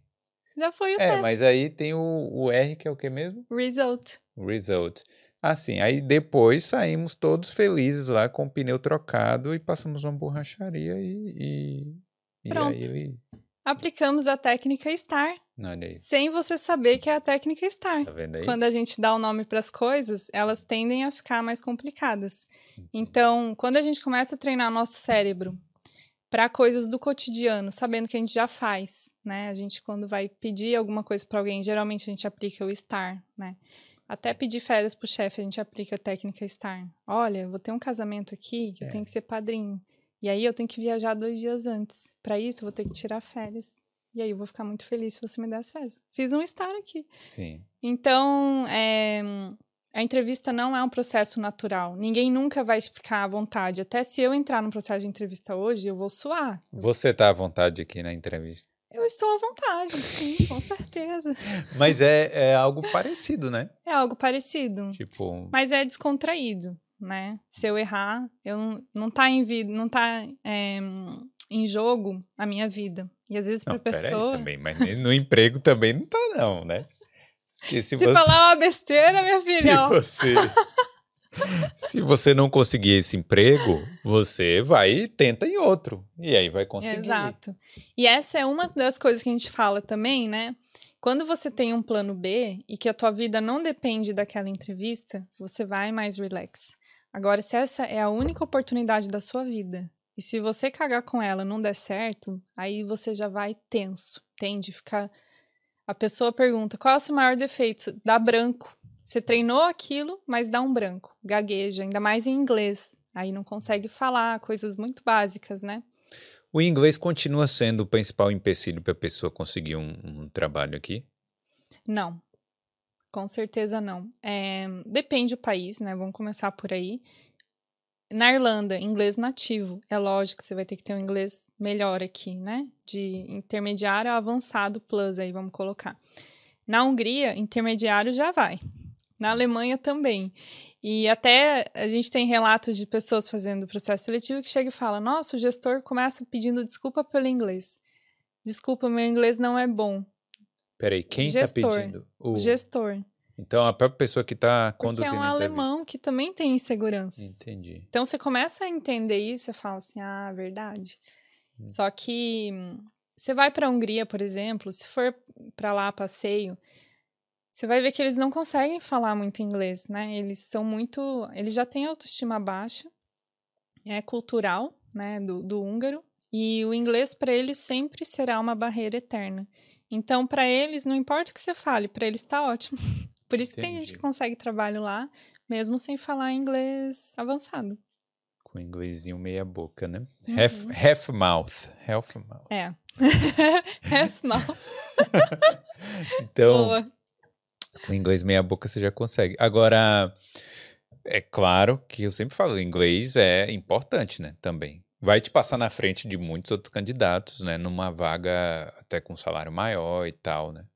S2: Já foi o
S1: É,
S2: teste.
S1: mas aí tem o, o R, que é o que mesmo?
S2: Result.
S1: Result. Assim, aí depois saímos todos felizes lá com o pneu trocado e passamos uma borracharia e. E, e
S2: Pronto.
S1: aí ele.
S2: Aplicamos a técnica STAR,
S1: Olha aí,
S2: sem você saber que é a técnica STAR.
S1: tá vendo aí?
S2: Quando a gente dá o nome para as coisas, elas tendem a ficar mais complicadas. Então, quando a gente começa a treinar nosso cérebro para coisas do cotidiano, sabendo que a gente já faz, né? A gente quando vai pedir alguma coisa para alguém, geralmente a gente aplica o STAR, né? Até pedir férias pro chefe, a gente aplica a técnica STAR. Olha, eu vou ter um casamento aqui, que eu
S1: É.
S2: tenho que ser padrinho. E aí eu tenho que viajar dois dias antes. Para isso, eu vou ter que tirar férias. E aí eu vou ficar muito feliz se você me der as férias. Fiz um STAR aqui.
S1: Sim.
S2: Então, é, a entrevista não é um processo natural. Ninguém nunca vai ficar à vontade. Até se eu entrar num processo de entrevista hoje, eu vou suar.
S1: Você tá à vontade aqui na entrevista.
S2: Eu estou à vontade, sim, com certeza.
S1: Mas é, é algo parecido, né?
S2: É algo parecido,
S1: Tipo.
S2: mas é descontraído, né? Se eu errar, eu não, não tá em vida, não tá é, em jogo a minha vida. E às vezes para pessoa,
S1: também, mas no emprego também não tá, não, né? Se,
S2: se
S1: você,
S2: falar uma besteira, minha
S1: se
S2: filha, ó,
S1: você. Se você não conseguir esse emprego, você vai e tenta em outro. E aí vai conseguir.
S2: Exato. E essa é uma das coisas que a gente fala também, né? Quando você tem um plano B e que a tua vida não depende daquela entrevista, você vai mais relax. Agora, se essa é a única oportunidade da sua vida, e se você cagar com ela não der certo, aí você já vai tenso, entende? Fica... A pessoa pergunta, qual é o seu maior defeito? Dá branco. Você treinou aquilo, mas dá um branco. Gagueja, ainda mais em inglês. Aí não consegue falar, coisas muito básicas, né?
S1: O inglês continua sendo o principal empecilho para a pessoa conseguir um, um trabalho aqui?
S2: Não, com certeza não. É, depende do país, né? Vamos começar por aí. Na Irlanda, inglês nativo. É lógico, você vai ter que ter um inglês melhor aqui, né? De intermediário a avançado plus, aí vamos colocar. Na Hungria, intermediário já vai. Na Alemanha também. E até a gente tem relatos de pessoas fazendo processo seletivo que chega e fala: Nossa, o gestor começa pedindo desculpa pelo inglês. Desculpa, meu inglês não é bom.
S1: Peraí, quem está
S2: Gestor.
S1: pedindo? O...
S2: O gestor.
S1: Então a própria pessoa que está
S2: Porque
S1: conduzindo
S2: é um alemão que também tem inseguranças.
S1: Entendi.
S2: Então você começa a entender isso e fala assim: ah, verdade.
S1: Hum.
S2: Só que você vai para a Hungria, por exemplo, se for para lá passeio, você vai ver que eles não conseguem falar muito inglês, né? Eles são muito. Eles já têm autoestima baixa, é cultural, né, do, do húngaro, e o inglês para eles sempre será uma barreira eterna. Então, para eles, não importa o que você fale, para eles está ótimo. Por isso que tem gente
S1: Entendi.
S2: que consegue trabalho lá, mesmo sem falar inglês avançado.
S1: Com o inglesinho meia boca, né?
S2: Uhum.
S1: Half, half mouth. Half mouth.
S2: É. Half mouth.
S1: Então,
S2: Boa.
S1: Com inglês meia boca você já consegue. Agora, é claro que eu sempre falo, o inglês é importante, né? Também. Vai te passar na frente de muitos outros candidatos, né? Numa vaga até com salário maior e tal, né?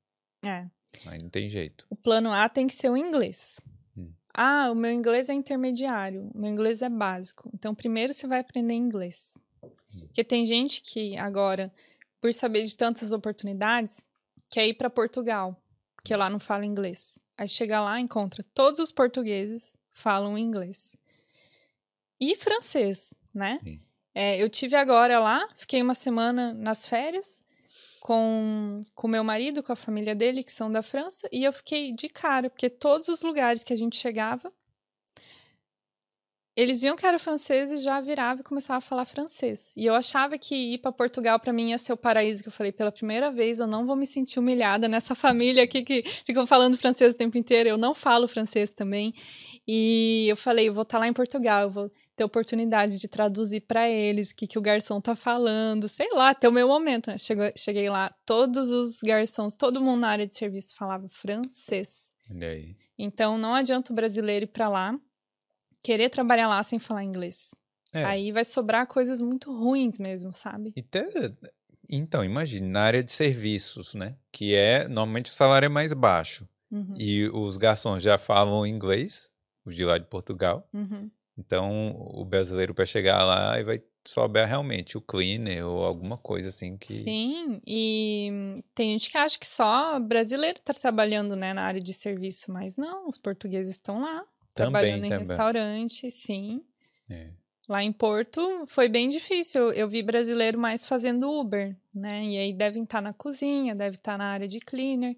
S2: É.
S1: Aí não tem jeito.
S2: O plano A tem que ser o inglês.
S1: Hum.
S2: Ah, o meu inglês é intermediário, o meu inglês é básico. Então, primeiro você vai aprender inglês.
S1: Hum.
S2: Porque tem gente que agora, por saber de tantas oportunidades, quer ir para Portugal, porque lá não fala inglês. Aí chega lá, encontra todos os portugueses falam inglês. E francês, né? É, eu tive agora lá, fiquei uma semana nas férias com com meu marido, com a família dele, que são da França, e eu fiquei de cara, porque todos os lugares que a gente chegava, eles viam que era francês e já virava e começava a falar francês. E eu achava que ir para Portugal para mim ia ser o paraíso, que eu falei, pela primeira vez eu não vou me sentir humilhada nessa família aqui que ficam falando francês o tempo inteiro. Eu não falo francês também. E eu falei, eu vou estar lá em Portugal, eu vou ter oportunidade de traduzir para eles o que, que o garçom tá falando, sei lá, até o meu momento, né? Chegou, cheguei lá, todos os garçons, todo mundo na área de serviço falava francês.
S1: Olha aí.
S2: Então não adianta o brasileiro ir para lá, querer trabalhar lá sem falar inglês.
S1: É.
S2: Aí vai sobrar coisas muito ruins mesmo, sabe?
S1: Até- Então, imagine, na área de serviços, né? Que é, normalmente o salário é mais baixo.
S2: Uhum,
S1: E os garçons já falam inglês, os de lá de Portugal.
S2: uhum.
S1: Então, o brasileiro para chegar lá e vai souber realmente o cleaner ou alguma coisa assim que.
S2: Sim, e tem gente que acha que só brasileiro tá trabalhando, né, na área de serviço, mas não, os portugueses estão lá, trabalhando em
S1: também.
S2: restaurante, sim.
S1: É.
S2: Lá em Porto foi bem difícil. Eu vi brasileiro mais fazendo Uber, né? E aí devem estar na cozinha, deve estar na área de cleaner.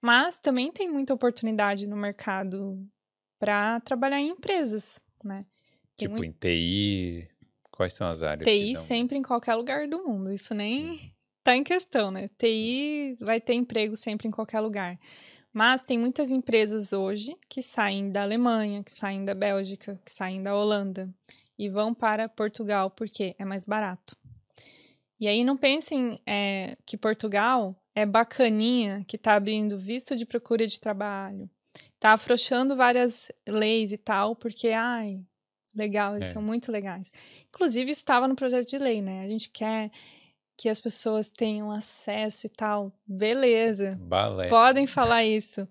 S2: Mas também tem muita oportunidade no mercado para trabalhar em empresas, né? Tem
S1: Tipo,
S2: muito
S1: em TI. Quais são as áreas?
S2: TI
S1: dão
S2: sempre em qualquer lugar do mundo. Isso nem
S1: Uhum.
S2: tá em questão, né? TI vai ter emprego sempre em qualquer lugar. Mas tem muitas empresas hoje que saem da Alemanha, que saem da Bélgica, que saem da Holanda e vão para Portugal porque é mais barato. E aí não pensem é, que Portugal é bacaninha, que tá abrindo visto de procura de trabalho, tá afrouxando várias leis e tal, porque, ai, legal, eles
S1: É.
S2: são muito legais. Inclusive, isso estava no projeto de lei, né? A gente quer que as pessoas tenham acesso e tal. Beleza,
S1: Balé.
S2: podem falar isso.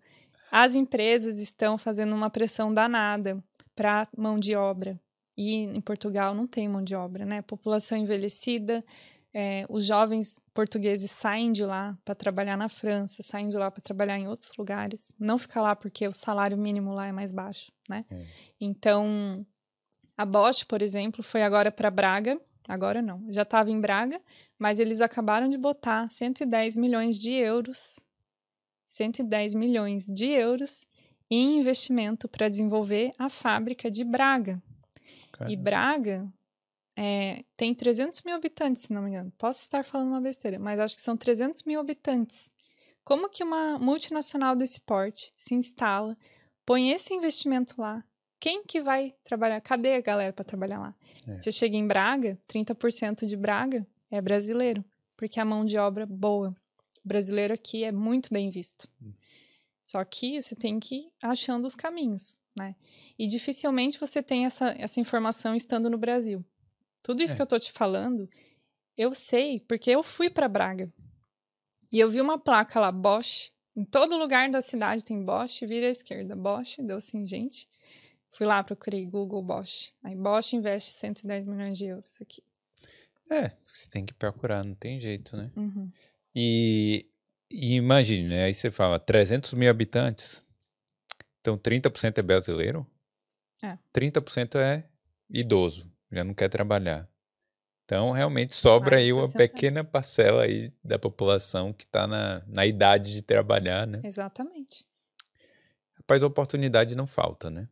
S2: As empresas estão fazendo uma pressão danada para mão de obra. E em Portugal não tem mão de obra, né? População envelhecida, é, os jovens portugueses saem de lá para trabalhar na França, saem de lá para trabalhar em outros lugares. Não fica lá porque o salário mínimo lá é mais baixo, né?
S1: Hum.
S2: Então, a Bosch, por exemplo, foi agora para Braga. Agora não, já estava em Braga, mas eles acabaram de botar 110 milhões de euros 110 milhões de euros em investimento para desenvolver a fábrica de Braga.
S1: Cara,
S2: E Braga é, tem 300 mil habitantes, se não me engano. Posso estar falando uma besteira, mas acho que são 300 mil habitantes. Como que uma multinacional desse porte se instala, põe esse investimento lá? Quem que vai trabalhar? Cadê a galera para trabalhar lá?
S1: É.
S2: Você chega em Braga, 30% de Braga é brasileiro, porque a mão de obra boa. O brasileiro aqui é muito bem visto. Só que você tem que ir achando os caminhos, né? E dificilmente você tem essa, essa informação estando no Brasil. Tudo isso
S1: É.
S2: que eu tô te falando, eu sei, porque eu fui para Braga. E eu vi uma placa lá, Bosch. Em todo lugar da cidade tem Bosch, vira à esquerda. Bosch, deu assim, gente. Fui lá, procurei Google Bosch. Aí Bosch investe 110 milhões de euros aqui.
S1: É, você tem que procurar, não tem jeito, né?
S2: Uhum.
S1: E, e imagine, né? Aí você fala 300 mil habitantes. Então 30% é brasileiro?
S2: É.
S1: 30% é idoso, já não quer trabalhar. Então, realmente sobra
S2: Mais
S1: aí uma
S2: 60
S1: pequena parcela aí da população que está na, na idade de trabalhar, né?
S2: Exatamente.
S1: Rapaz, oportunidade não falta, né?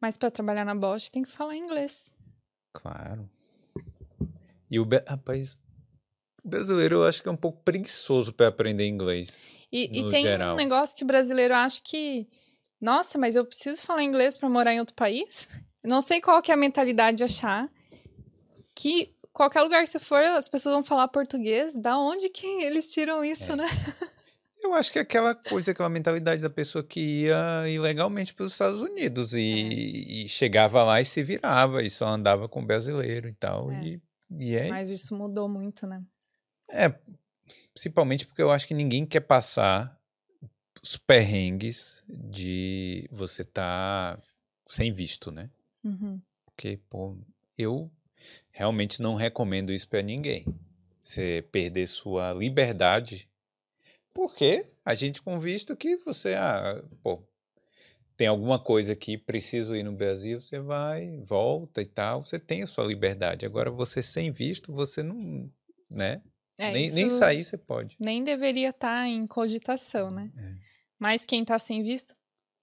S2: Mas para trabalhar na Bosch tem que falar inglês.
S1: Claro. E o... Rapaz, o brasileiro eu acho que é um pouco preguiçoso para aprender inglês.
S2: E, e tem
S1: geral.
S2: um negócio que o brasileiro acha que, nossa, mas eu preciso falar inglês para morar em outro país? Não sei qual que é a mentalidade de achar que qualquer lugar que você for, as pessoas vão falar português. Da onde que eles tiram isso,
S1: É.
S2: né?
S1: Eu acho que é aquela coisa, aquela mentalidade da pessoa que ia ilegalmente para os Estados Unidos
S2: É.
S1: e, e chegava lá e se virava e só andava com brasileiro e tal.
S2: É.
S1: E, e é
S2: Mas isso mudou muito, né?
S1: É, principalmente porque eu acho que ninguém quer passar os perrengues de você estar sem visto, né?
S2: Uhum.
S1: Porque, pô, eu realmente não recomendo isso pra ninguém. Você perder sua liberdade, porque a gente com visto que você, ah, pô, tem alguma coisa aqui, preciso ir no Brasil, você vai, volta e tal, você tem a sua liberdade. Agora, você sem visto, você não, né?
S2: É,
S1: nem, nem sair você pode.
S2: nem deveria estar em cogitação, né?
S1: É.
S2: Mas quem está sem visto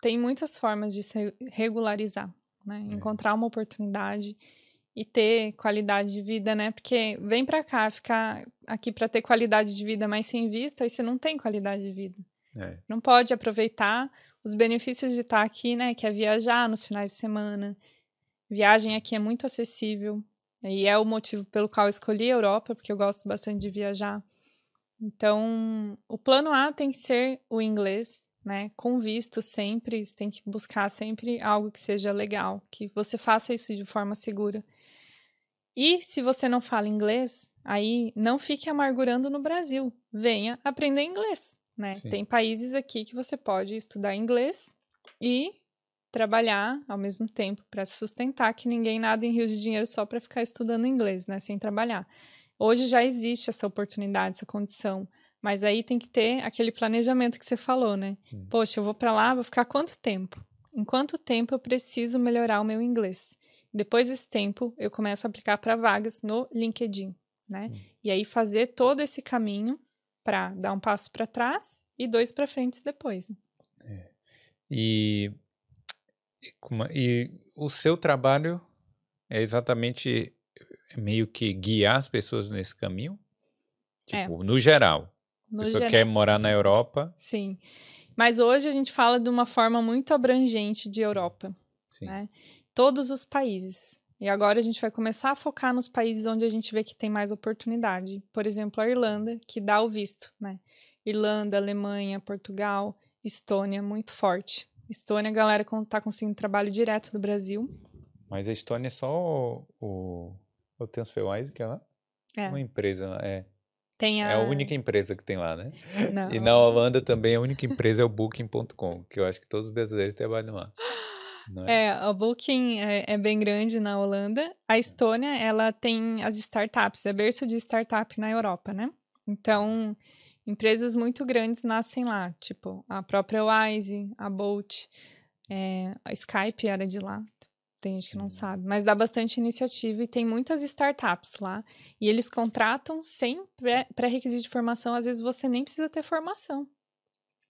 S2: tem muitas formas de se regularizar, né?
S1: É.
S2: Encontrar uma oportunidade e ter qualidade de vida, né? Porque vem para cá ficar aqui para ter qualidade de vida, mas sem visto, aí você não tem qualidade de vida.
S1: É.
S2: Não pode aproveitar os benefícios de estar aqui, né? Que é viajar nos finais de semana. Viagem aqui é muito acessível. E é o motivo pelo qual eu escolhi a Europa, porque eu gosto bastante de viajar. Então, o plano A tem que ser o inglês, né? Com visto sempre, você tem que buscar sempre algo que seja legal, que você faça isso de forma segura. E se você não fala inglês, aí não fique amargurando no Brasil. Venha aprender inglês, né?
S1: Sim.
S2: Tem países aqui que você pode estudar inglês e trabalhar ao mesmo tempo para se sustentar, que ninguém nada em Rio de Dinheiro só para ficar estudando inglês, né, sem trabalhar. Hoje já existe essa oportunidade, essa condição, mas aí tem que ter aquele planejamento que você falou, né?
S1: Hum.
S2: Poxa, eu vou para lá, vou ficar quanto tempo? Em quanto tempo eu preciso melhorar o meu inglês? Depois desse tempo, eu começo a aplicar para vagas no LinkedIn, né?
S1: Hum.
S2: E aí fazer todo esse caminho para dar um passo para trás e dois para frente depois. né?
S1: E, e como- e o seu trabalho é exatamente meio que guiar as pessoas nesse caminho?
S2: É.
S1: Tipo, no geral.
S2: No
S1: a pessoa
S2: geral.
S1: quer morar na Europa.
S2: Sim. Mas hoje a gente fala de uma forma muito abrangente de Europa,
S1: Sim.
S2: né? Todos os países. E agora a gente vai começar a focar nos países onde a gente vê que tem mais oportunidade. Por exemplo, a Irlanda, que dá o visto, né? Irlanda, Alemanha, Portugal, Estônia, muito forte. Estônia, a galera tá conseguindo trabalho direto do Brasil.
S1: Mas a Estônia é só o, o, Transferwise que é lá?
S2: É.
S1: Uma empresa, lá, é.
S2: Tem a...
S1: É a única empresa que tem lá, né?
S2: Não.
S1: E na Holanda também a única empresa é o Booking.com, que eu acho que todos os brasileiros trabalham lá. É?
S2: É, a Booking é, é bem grande na Holanda. A Estônia, ela tem as startups, é berço de startup na Europa, né? Então, empresas muito grandes nascem lá, tipo a própria Wise, a Bolt, é, a Skype era de lá. Tem gente que não
S1: Hum.
S2: sabe, mas dá bastante iniciativa e tem muitas startups lá. E eles contratam sem pré- pré-requisito de formação. Às vezes você nem precisa ter formação.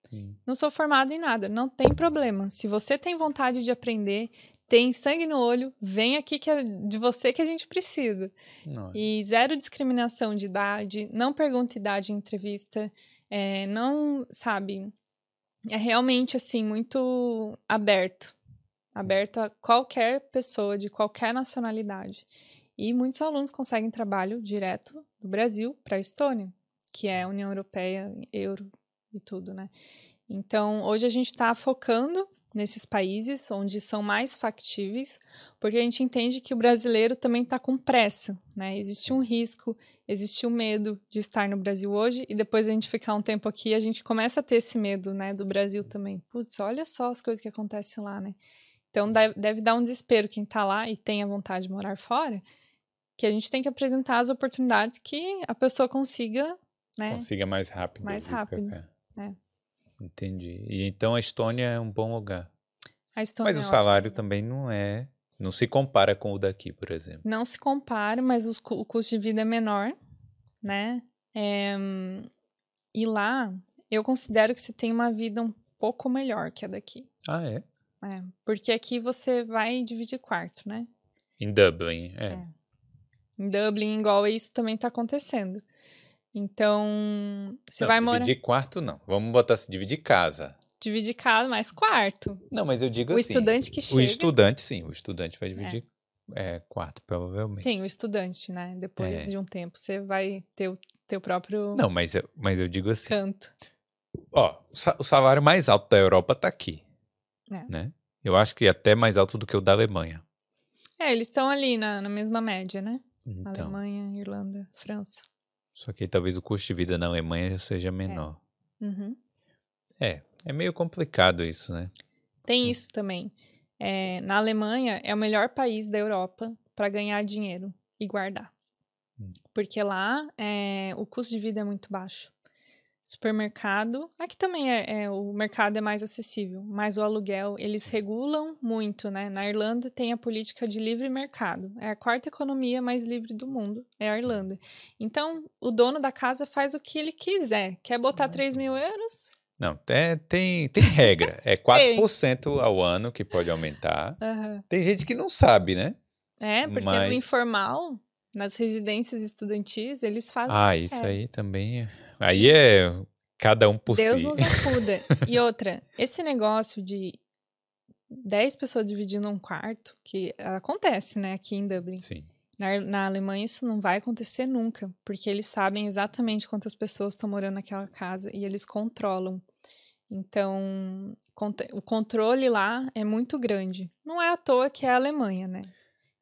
S1: Sim.
S2: Não sou formado em nada, não tem problema. Se você tem vontade de aprender, tem sangue no olho, vem aqui que é de você que a gente precisa.
S1: Não,
S2: E zero discriminação de idade, não pergunta idade em entrevista, é, não, sabe, é realmente assim, muito aberto. Aberto a qualquer pessoa de qualquer nacionalidade. E muitos alunos conseguem trabalho direto do Brasil para a Estônia, que é a União Europeia, euro e tudo, né? Então, hoje a gente está focando nesses países onde são mais factíveis, porque a gente entende que o brasileiro também está com pressa, né? Existe um risco, existe o medo de estar no Brasil hoje e depois a gente ficar um tempo aqui, a gente começa a ter esse medo, né, do Brasil também. Putz, olha só as coisas que acontecem lá, né? Então deve, dar um desespero quem está lá e tem a vontade de morar fora, que a gente tem que apresentar as oportunidades que a pessoa consiga, né?
S1: Consiga mais rápido.
S2: Mais rápido, é.
S1: Entendi. E então a Estônia é um bom lugar.
S2: A Estônia
S1: Mas
S2: é
S1: o salário também não é. Não se compara com o daqui, por exemplo.
S2: Não se compara, mas os o custo de vida é menor, né? É, e lá, eu considero que você tem uma vida um pouco melhor que a daqui.
S1: Ah, é?
S2: É, porque aqui você vai dividir quarto, né?
S1: Em Dublin, é.
S2: É. Em Dublin, igual isso também tá acontecendo. Então, você
S1: Não,
S2: vai morar.
S1: Dividir quarto, não. Vamos botar assim, dividir casa.
S2: Dividir casa mais quarto.
S1: Não, mas eu digo
S2: o
S1: assim.
S2: estudante que
S1: O
S2: chega.
S1: estudante, sim. O estudante vai dividir é, quarto, provavelmente.
S2: Sim, o estudante, né? Depois
S1: É.
S2: de um tempo, você vai ter o teu próprio
S1: Não, mas eu, mas eu digo assim.
S2: canto.
S1: Ó, o sa- o salário mais alto da Europa tá aqui.
S2: É.
S1: Né? Eu acho que até mais alto do que o da Alemanha.
S2: É, eles estão ali na, na mesma média, né?
S1: Então,
S2: Alemanha, Irlanda, França.
S1: Só que talvez o custo de vida na Alemanha seja menor.
S2: Uhum.
S1: É, é meio complicado isso, né?
S2: Tem isso também. É, na Alemanha é o melhor país da Europa para ganhar dinheiro e guardar.
S1: Hum.
S2: Porque lá é, o custo de vida é muito baixo. Supermercado, aqui também é, é- o mercado é mais acessível, mas o aluguel eles regulam muito, né? Na Irlanda tem a política de livre mercado, é a quarta economia mais livre do mundo, é a Irlanda. Então o dono da casa faz o que ele quiser, quer botar 3 mil euros?
S1: Não, tem, tem, tem regra. É 4% ao ano que pode aumentar.
S2: Aham.
S1: Tem gente que não sabe, né?
S2: É, porque
S1: Mas-
S2: no informal, nas residências estudantis, eles fazem.
S1: Ah, isso
S2: é.
S1: aí também. é- Aí é cada um por
S2: Deus
S1: si.
S2: nos acuda. e outra, esse negócio de 10 pessoas dividindo um quarto, que acontece, né, aqui em Dublin.
S1: Sim.
S2: Na, na Alemanha isso não vai acontecer nunca, porque eles sabem exatamente quantas pessoas estão morando naquela casa e eles controlam. Então, o controle lá é muito grande. Não é à toa que é a Alemanha, né?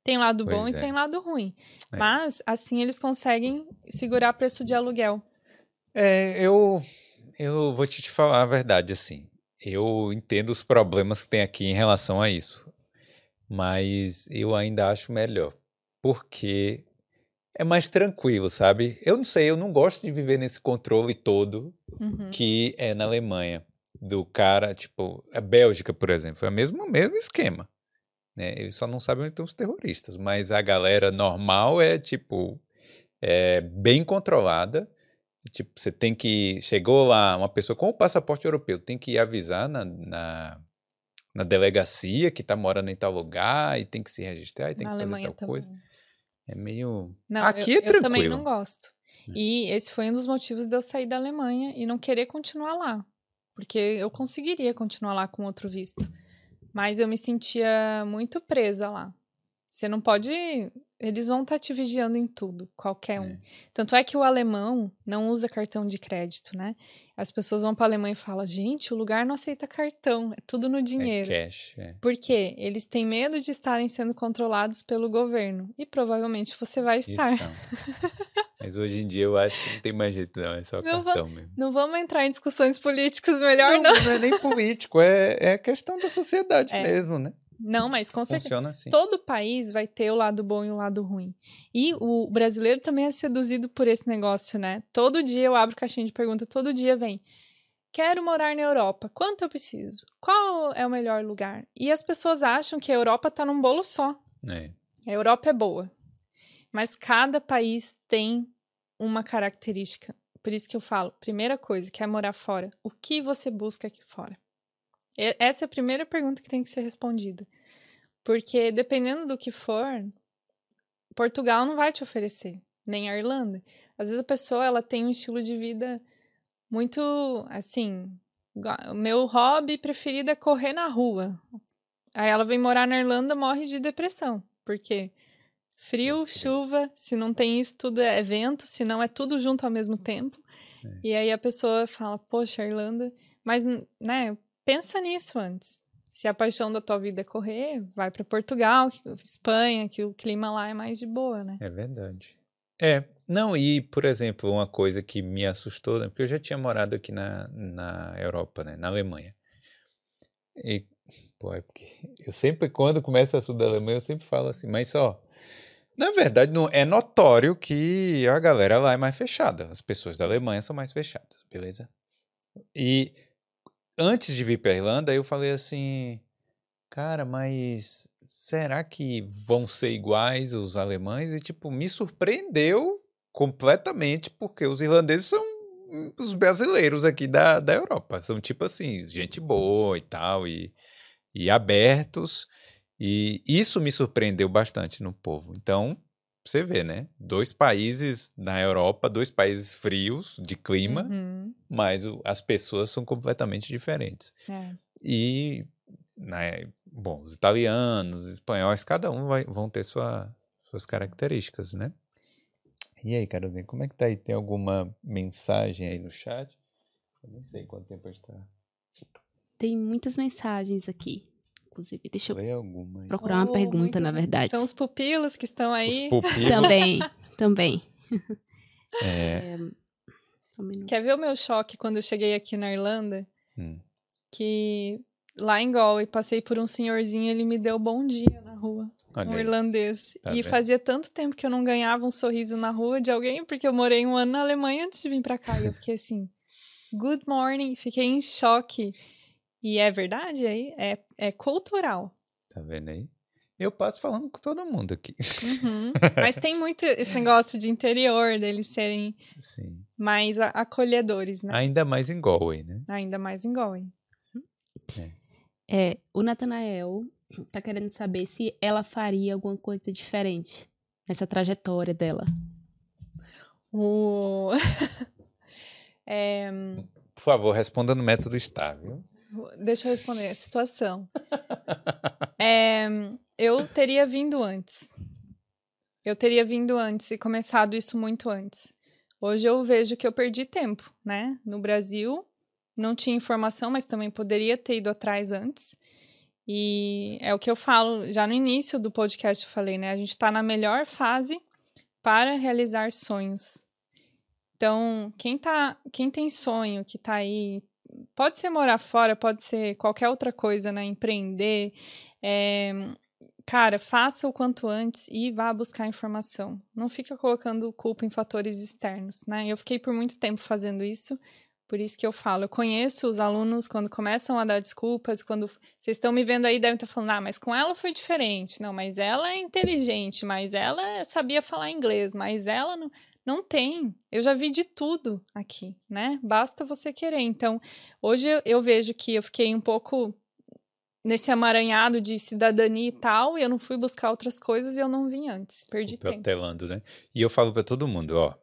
S2: Tem lado bom
S1: Pois
S2: e
S1: é.
S2: tem lado ruim.
S1: É.
S2: Mas, assim, eles conseguem segurar preço de aluguel.
S1: É, eu, eu vou te falar a verdade, assim. Eu entendo os problemas que tem aqui em relação a isso. Mas eu ainda acho melhor. Porque é mais tranquilo, sabe? Eu não sei, eu não gosto de viver nesse controle todo
S2: Uhum.
S1: que é na Alemanha. Do cara, tipo, a Bélgica, por exemplo, é o mesmo, mesmo esquema. Né? Eles só não sabem onde estão os terroristas. Mas a galera normal é, tipo, é bem controlada. Tipo, você tem que. Chegou lá uma pessoa com o passaporte europeu, tem que ir avisar na, na, na delegacia que tá morando em tal lugar e tem que se registrar e tem
S2: Na
S1: que fazer
S2: Alemanha
S1: tal
S2: também.
S1: coisa. É meio.
S2: Não,
S1: Aqui
S2: eu,
S1: é tranquilo.
S2: eu também não gosto.
S1: Hum.
S2: E esse foi um dos motivos de eu sair da Alemanha e não querer continuar lá. Porque eu conseguiria continuar lá com outro visto. Mas eu me sentia muito presa lá. Você não pode. Eles vão estar te vigiando em tudo, qualquer um.
S1: É.
S2: Tanto é que o alemão não usa cartão de crédito, né? As pessoas vão para a Alemanha e falam: gente, o lugar não aceita cartão, é tudo no dinheiro.
S1: É cash. É.
S2: Por quê? Eles têm medo de estarem sendo controlados pelo governo. E provavelmente você vai estar.
S1: Mas hoje em dia eu acho que não tem mais jeito, não. É só
S2: Não
S1: cartão mesmo.
S2: Não vamos entrar em discussões políticas, melhor
S1: Não,
S2: não.
S1: não é nem político, é, é questão da sociedade
S2: É.
S1: mesmo, né?
S2: Não, mas com certeza.
S1: Funciona assim.
S2: Todo país vai ter o lado bom e o lado ruim. E o brasileiro também é seduzido por esse negócio, né? Todo dia eu abro caixinha de pergunta, todo dia vem. Quero morar na Europa. Quanto eu preciso? Qual é o melhor lugar? E as pessoas acham que a Europa tá num bolo só.
S1: É.
S2: A Europa é boa. Mas cada país tem uma característica. Por isso que eu falo, primeira coisa, quer morar fora. O que você busca aqui fora? Essa é a primeira pergunta que tem que ser respondida. Porque dependendo do que for, Portugal não vai te oferecer, nem a Irlanda. Às vezes a pessoa ela tem um estilo de vida muito assim, meu hobby preferido é correr na rua. Aí ela vem morar na Irlanda, morre de depressão, porque frio, chuva, se não tem isso tudo é vento, se não é tudo junto ao mesmo tempo.
S1: É.
S2: E aí a pessoa fala: "Poxa, Irlanda, mas né, pensa nisso antes. Se a paixão da tua vida é correr, vai para Portugal, Espanha, que o clima lá é mais de boa, né?
S1: É verdade. É, não, e, por exemplo, uma coisa que me assustou, né, porque eu já tinha morado aqui na, na Europa, né, na Alemanha. E, pô, é porque eu sempre, quando começa a da Alemanha, eu sempre falo assim, mas só, na verdade, não, é notório que a galera lá é mais fechada, as pessoas da Alemanha são mais fechadas, beleza? E antes de vir para Irlanda, eu falei assim, cara, mas será que vão ser iguais os alemães? E, tipo, me surpreendeu completamente, porque os irlandeses são os brasileiros aqui da, da Europa. São, tipo assim, gente boa e tal, e, e abertos. E isso me surpreendeu bastante no povo. Então, você vê, né? Dois países na Europa, dois países frios de clima,
S2: Uhum.
S1: mas o- as pessoas são completamente diferentes.
S2: É.
S1: E, né, bom, os italianos, os espanhóis, cada um vai, vão ter sua, suas características, né? E aí, Carolina, como é que tá aí? Tem alguma mensagem aí no chat? Eu nem sei quanto tempo a gente tá.
S3: Tem muitas mensagens aqui. Inclusive, deixa eu
S1: alguma
S3: procurar uma
S2: Oh,
S3: pergunta, na verdade.
S2: São os pupilos que estão aí.
S1: Os pupilos.
S3: Também, também.
S1: É,
S3: Só um.
S2: Quer ver o meu choque quando eu cheguei aqui na Irlanda?
S1: hum.
S2: Que lá em Galway passei por um senhorzinho, ele me deu bom dia na rua.
S1: Olha
S2: um
S1: aí.
S2: irlandês.
S1: Tá
S2: e
S1: vendo?
S2: fazia tanto tempo que eu não ganhava um sorriso na rua de alguém, porque eu morei um ano na Alemanha antes de vir pra cá. E eu fiquei assim, good morning, fiquei em choque. E é verdade, aí é, é cultural.
S1: Tá vendo aí? Eu passo falando com todo mundo aqui.
S2: Uhum. Mas tem muito esse negócio de interior, deles serem
S1: Sim.
S2: mais acolhedores, né?
S1: Ainda mais em Galway, né?
S2: Ainda mais em Galway.
S3: É, o Natanael tá querendo saber se ela faria alguma coisa diferente nessa trajetória dela.
S2: O... É,
S1: Por favor, responda no método viu?
S2: Deixa eu responder a situação. É, eu teria vindo antes. Eu teria vindo antes e começado isso muito antes. Hoje eu vejo que eu perdi tempo, né? No Brasil, não tinha informação, mas também poderia ter ido atrás antes. E é o que eu falo, já no início do podcast eu falei, né? A gente está na melhor fase para realizar sonhos. Então, quem, tá, quem tem sonho, que tá aí pode ser morar fora, pode ser qualquer outra coisa, né? Empreender. É, Cara, faça o quanto antes e vá buscar informação. Não fica colocando culpa em fatores externos, né? Eu fiquei por muito tempo fazendo isso, por isso que eu falo. Eu conheço os alunos quando começam a dar desculpas, quando vocês estão me vendo aí, devem estar falando, ah, mas com ela foi diferente. Não, mas ela é inteligente, mas ela sabia falar inglês, mas ela não. Não tem. Eu já vi de tudo aqui, né? Basta você querer. Então, hoje eu, vejo que eu fiquei um pouco nesse amaranhado de cidadania e tal, e eu não fui buscar outras coisas e eu não vim antes. Perdi tempo.
S1: Protelando, né? E eu falo pra todo mundo, ó.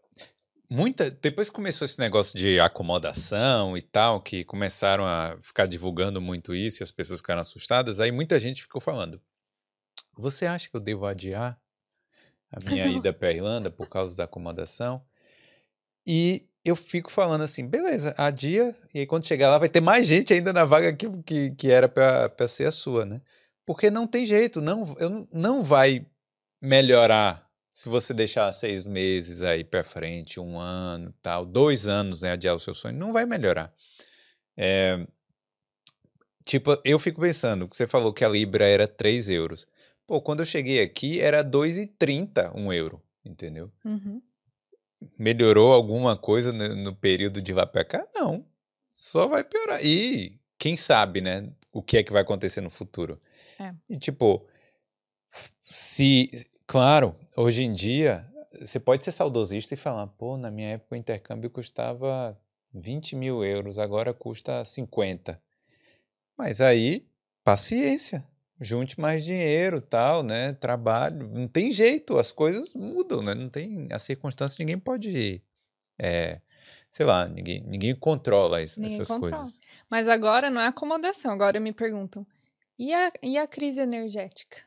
S1: Muita, depois que começou esse negócio de acomodação e tal, que começaram a ficar divulgando muito isso e as pessoas ficaram assustadas, aí muita gente ficou falando: Você acha que eu devo adiar a minha ida pra Irlanda por causa da acomodação? E eu fico falando assim, beleza, adia, e aí quando chegar lá vai ter mais gente ainda na vaga que, que, que era pra ser a sua, né? Porque não tem jeito, não, eu, não- vai melhorar se você deixar seis meses aí pra frente, um ano, tal, dois anos, né, adiar o seu sonho, não vai melhorar. É, tipo, eu fico pensando, você falou que a Libra era 3 euros. Pô, quando eu cheguei aqui era 2,30 um euro, entendeu?
S2: Uhum.
S1: Melhorou alguma coisa no, no período de lá pra cá? Não. Só vai piorar. E quem sabe, né? O que é que vai acontecer no futuro.
S2: É.
S1: E tipo, se. Claro, hoje em dia, você pode ser saudosista e falar, pô, na minha época o intercâmbio custava 20 mil euros, agora custa 50. Mas aí, paciência. Junte mais dinheiro, tal, né? Trabalho. Não tem jeito, as coisas mudam, né? Não tem. As circunstâncias ninguém pode. É, sei lá, ninguém, ninguém controla es-
S2: Ninguém
S1: essas
S2: controla.
S1: coisas.
S2: Mas agora não é acomodação, agora me perguntam, e a, e a crise energética?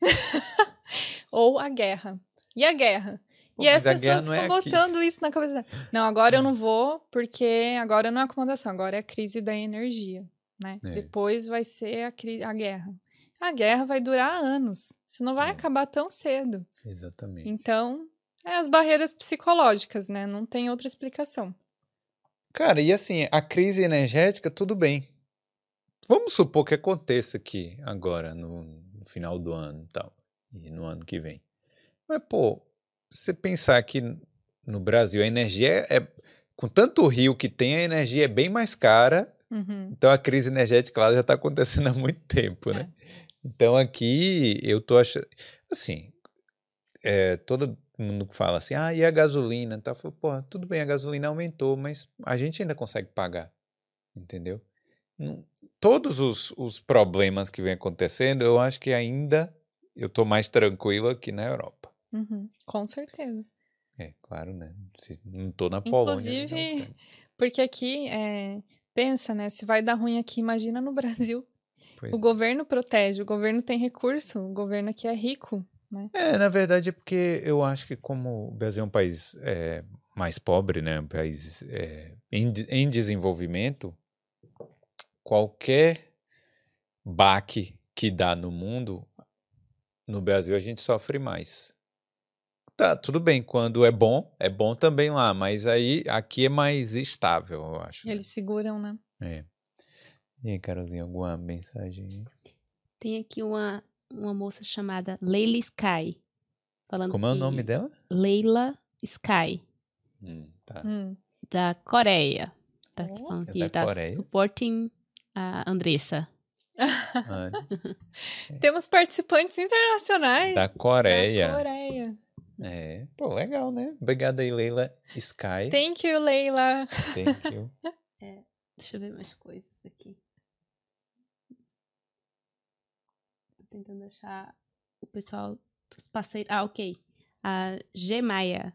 S2: Ou a guerra? E a guerra?
S1: Pô,
S2: e aí as
S1: a
S2: pessoas
S1: é
S2: ficam
S1: aqui.
S2: botando isso na cabeça. Não, agora eu não vou, porque agora não é acomodação, agora é a crise da energia, né?
S1: É.
S2: Depois vai ser a, a guerra. A guerra vai durar anos. Isso não vai
S1: É.
S2: acabar tão cedo.
S1: Exatamente.
S2: Então, é as barreiras psicológicas, né? Não tem outra explicação.
S1: Cara, e assim, a crise energética, tudo bem. Vamos supor que aconteça aqui agora, no, no final do ano e tal, e no ano que vem. Mas, pô, você pensar que no Brasil a energia é, é- com tanto rio que tem, a energia é bem mais cara
S2: Uhum.
S1: Então a crise energética lá já está acontecendo há muito tempo, né? Então aqui eu tô achando. Assim, é, todo mundo fala assim, ah, e a gasolina? Tá? Falo, Pô, tudo bem, a gasolina aumentou, mas a gente ainda consegue pagar, entendeu? Todos os, os problemas que vem acontecendo, eu acho que ainda eu tô mais tranquilo aqui na Europa.
S2: Uhum. Com certeza.
S1: É, claro, né? Não tô na Polônia. na
S2: Inclusive. Porque aqui, é, pensa, né? Se vai dar ruim aqui, imagina no Brasil.
S1: Pois
S2: O
S1: é.
S2: governo protege, o governo tem recurso, o governo aqui é rico.
S1: É, na verdade é porque eu acho que como o Brasil é um país é, mais pobre, né, um país é, em, em desenvolvimento, qualquer baque que dá no mundo, no Brasil a gente sofre mais. Tá, tudo bem, quando é bom, é bom também lá, mas aí aqui é mais estável, eu acho. né?
S2: Eles seguram, né?
S1: É. E aí, Carolzinha, alguma mensagem?
S3: Tem aqui uma, uma moça chamada Leila Sky. Falando
S1: Como é o nome dela?
S3: Leila Sky,
S1: Hum, tá.
S2: Hum.
S3: da Coreia. Tá aqui falando
S1: É
S3: que
S1: da
S3: tá
S1: Coreia?
S3: supporting a Andressa.
S1: Ah,
S2: Temos participantes internacionais
S1: da Coreia.
S2: da Coreia.
S1: É, pô, legal, né? Obrigado aí, Leila Sky.
S2: Thank you, Leila.
S1: Thank you.
S3: Deixa eu ver mais coisas aqui. Tô tentando achar o pessoal dos parceiros. Ah, ok. A G Maia,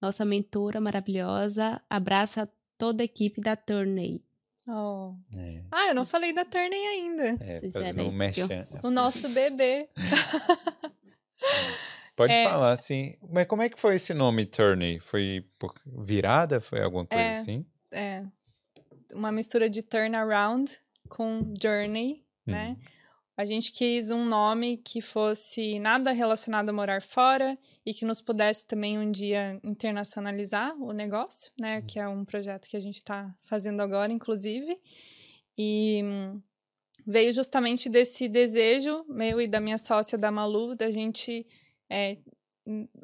S3: nossa mentora maravilhosa, abraça toda a equipe da Turney.
S2: Oh.
S1: É,
S2: Ah, eu não falei da Turney ainda.
S1: é,
S3: é,
S1: fazendo
S3: né,
S1: um merchan.
S2: O nosso bebê.
S1: Pode
S2: é.
S1: falar, assim. Mas como é que foi esse nome, Turney? Foi virada? Foi alguma coisa
S2: É.
S1: assim?
S2: É uma mistura de turnaround com journey, né? A gente quis um nome que fosse nada relacionado a morar fora e que nos pudesse também um dia internacionalizar o negócio, né? Que é um projeto que a gente está fazendo agora, inclusive. E veio justamente desse desejo meu e da minha sócia, da Malu, da gente. é,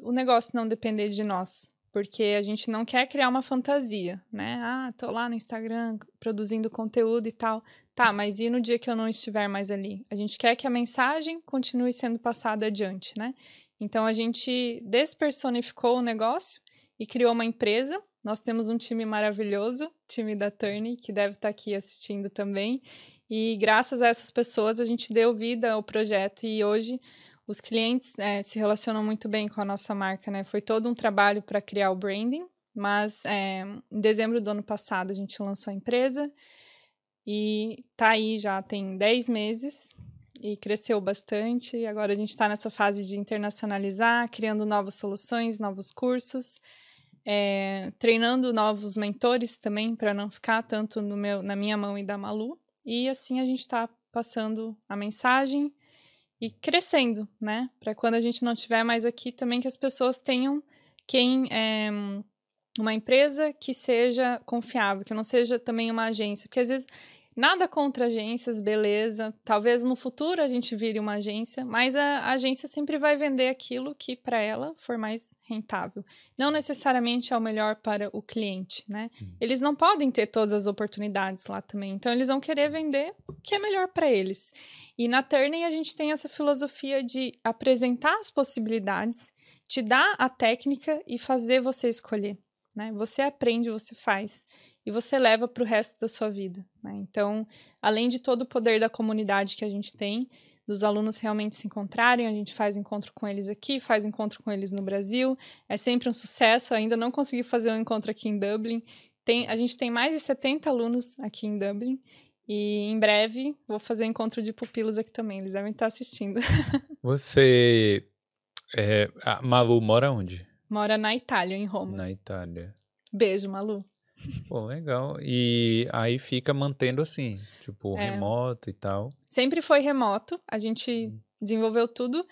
S2: o negócio não depender de nós. Porque a gente não quer criar uma fantasia, né? Ah, tô lá no Instagram produzindo conteúdo e tal. Tá, mas e no dia que eu não estiver mais ali? A gente quer que a mensagem continue sendo passada adiante, né? Então a gente despersonificou o negócio e criou uma empresa. Nós temos um time maravilhoso, time da Turney, que deve estar aqui assistindo também. E graças a essas pessoas a gente deu vida ao projeto e hoje os clientes eh, se relacionam muito bem com a nossa marca, né? Foi todo um trabalho para criar o branding, mas eh, em dezembro do ano passado a gente lançou a empresa e tá aí já tem 10 meses e cresceu bastante. E agora a gente está nessa fase de internacionalizar, criando novas soluções, novos cursos, é, treinando novos mentores também para não ficar tanto no meu, na minha mão e da Malu. E assim a gente está passando a mensagem e crescendo, né? Para quando a gente não estiver mais aqui, também que as pessoas tenham quem é, uma empresa que seja confiável, que não seja também uma agência, porque às vezes nada contra agências, beleza. Talvez no futuro a gente vire uma agência, mas a, a agência sempre vai vender aquilo que para ela for mais rentável. Não necessariamente é o melhor para o cliente, né? Eles não podem ter todas as oportunidades lá também, então eles vão querer vender o que é melhor para eles. E na Turney a gente tem essa filosofia de apresentar as possibilidades, te dar a técnica e fazer você escolher. Né? Você aprende, você faz e você leva para o resto da sua vida. Né? Então, além de todo o poder da comunidade que a gente tem, dos alunos realmente se encontrarem, a gente faz encontro com eles aqui, faz encontro com eles no Brasil, é sempre um sucesso. Ainda não consegui fazer um encontro aqui em Dublin. Tem, a gente tem mais de 70 alunos aqui em Dublin. E em breve vou fazer encontro de pupilos aqui também. Eles devem estar assistindo.
S1: Você. É, a Malu mora onde?
S2: Mora na Itália, em Roma.
S1: Na Itália.
S2: Beijo, Malu.
S1: Pô, legal. E aí fica mantendo assim, tipo,
S2: É.
S1: remoto e tal.
S2: Sempre foi remoto. A gente desenvolveu tudo.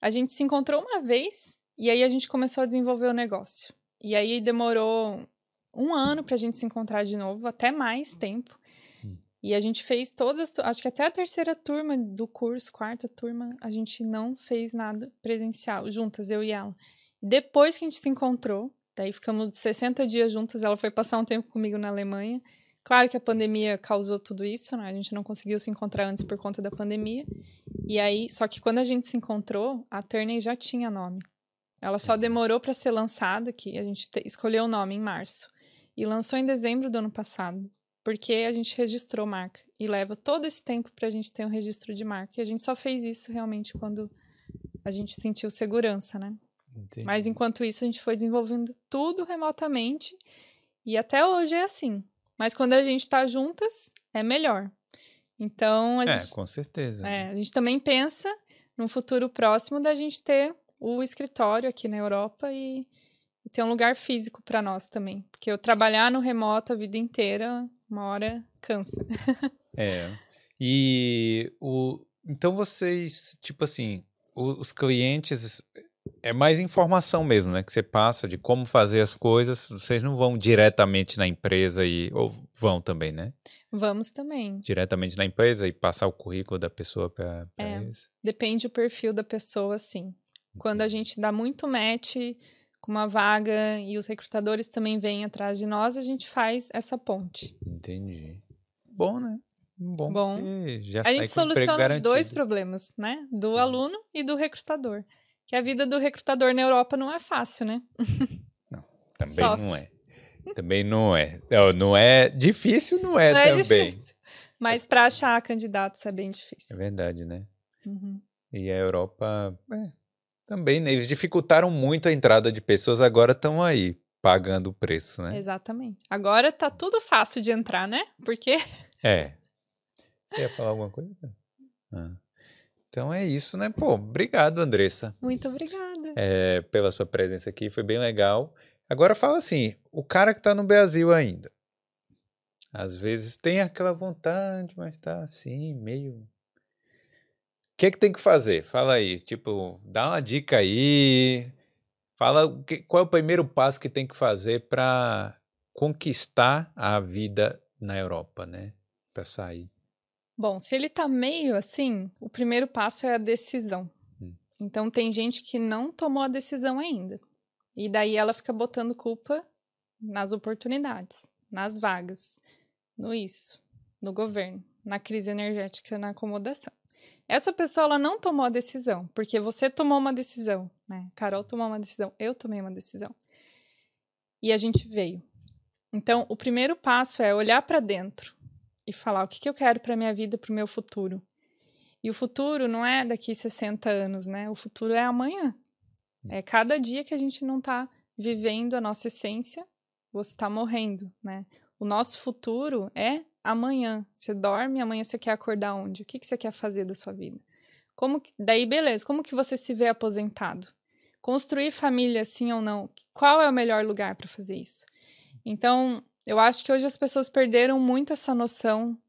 S2: A gente se encontrou uma vez e aí a gente começou a desenvolver o negócio. E aí demorou um ano pra gente se encontrar de novo, até mais tempo.
S1: Hum.
S2: E a gente fez todas, acho que até a terceira turma do curso, quarta turma, a gente não fez nada presencial, juntas, eu e ela. Depois que a gente se encontrou, daí ficamos 60 dias juntas, ela foi passar um tempo comigo na Alemanha. Claro que a pandemia causou tudo isso, né? A gente não conseguiu se encontrar antes por conta da pandemia. E aí, só que quando a gente se encontrou, a Turney já tinha nome. Ela só demorou para ser lançada, que a gente escolheu o nome em março. E lançou em dezembro do ano passado, porque a gente registrou marca. E leva todo esse tempo para a gente ter um registro de marca. E a gente só fez isso realmente quando a gente sentiu segurança, né? Entendi. Mas enquanto isso, a gente foi desenvolvendo tudo remotamente. E até hoje é assim. Mas quando a gente está juntas, é melhor. Então, a
S1: é,
S2: gente,
S1: com certeza.
S2: É, a gente também pensa no futuro próximo da gente ter o escritório aqui na Europa e, e ter um lugar físico para nós também. Porque eu trabalhar no remoto a vida inteira, uma hora cansa.
S1: é. E o então vocês, tipo assim, os clientes é mais informação mesmo, né? Que você passa de como fazer as coisas. Vocês não vão diretamente na empresa e. Ou vão também, né?
S2: Vamos também.
S1: Diretamente na empresa e passar o currículo da pessoa para
S2: é,
S1: eles?
S2: Depende do perfil da pessoa, sim. Quando a gente dá muito match com uma vaga e os recrutadores também vêm atrás de nós, a gente faz essa ponte.
S1: Entendi. Bom, né? Bom.
S2: Bom. Já a gente soluciona dois problemas, né? Do sim. aluno e do recrutador que a vida do recrutador na Europa não é fácil, né?
S1: Não, também Sofre. não é. Também não é. Não é difícil, não é, não é também. Difícil.
S2: Mas para achar candidatos é bem difícil.
S1: É verdade, né? Uhum. E a Europa é, também, né? Eles dificultaram muito a entrada de pessoas, agora estão aí pagando o preço, né?
S2: Exatamente. Agora tá tudo fácil de entrar, né? Porque.
S1: É. Você ia falar alguma coisa? Ah. Então é isso, né? Pô, obrigado, Andressa.
S2: Muito obrigada.
S1: É, pela sua presença aqui, foi bem legal. Agora fala assim, o cara que tá no Brasil ainda, às vezes tem aquela vontade, mas tá assim, meio... O que é que tem que fazer? Fala aí, tipo, dá uma dica aí, fala qual é o primeiro passo que tem que fazer para conquistar a vida na Europa, né? Para sair.
S2: Bom, se ele tá meio assim, o primeiro passo é a decisão. Hum. Então tem gente que não tomou a decisão ainda. E daí ela fica botando culpa nas oportunidades, nas vagas, no isso, no governo, na crise energética, na acomodação. Essa pessoa ela não tomou a decisão, porque você tomou uma decisão, né? Carol tomou uma decisão, eu tomei uma decisão. E a gente veio. Então, o primeiro passo é olhar para dentro e falar o que, que eu quero para minha vida, para o meu futuro. E o futuro não é daqui 60 anos, né? O futuro é amanhã. Hum. É cada dia que a gente não está vivendo a nossa essência, você está morrendo, né? O nosso futuro é amanhã. Você dorme, amanhã você quer acordar onde? O que, que você quer fazer da sua vida? Como que, daí, beleza, como que você se vê aposentado? Construir família, sim ou não? Qual é o melhor lugar para fazer isso? Então, eu acho que hoje as pessoas perderam muito essa noção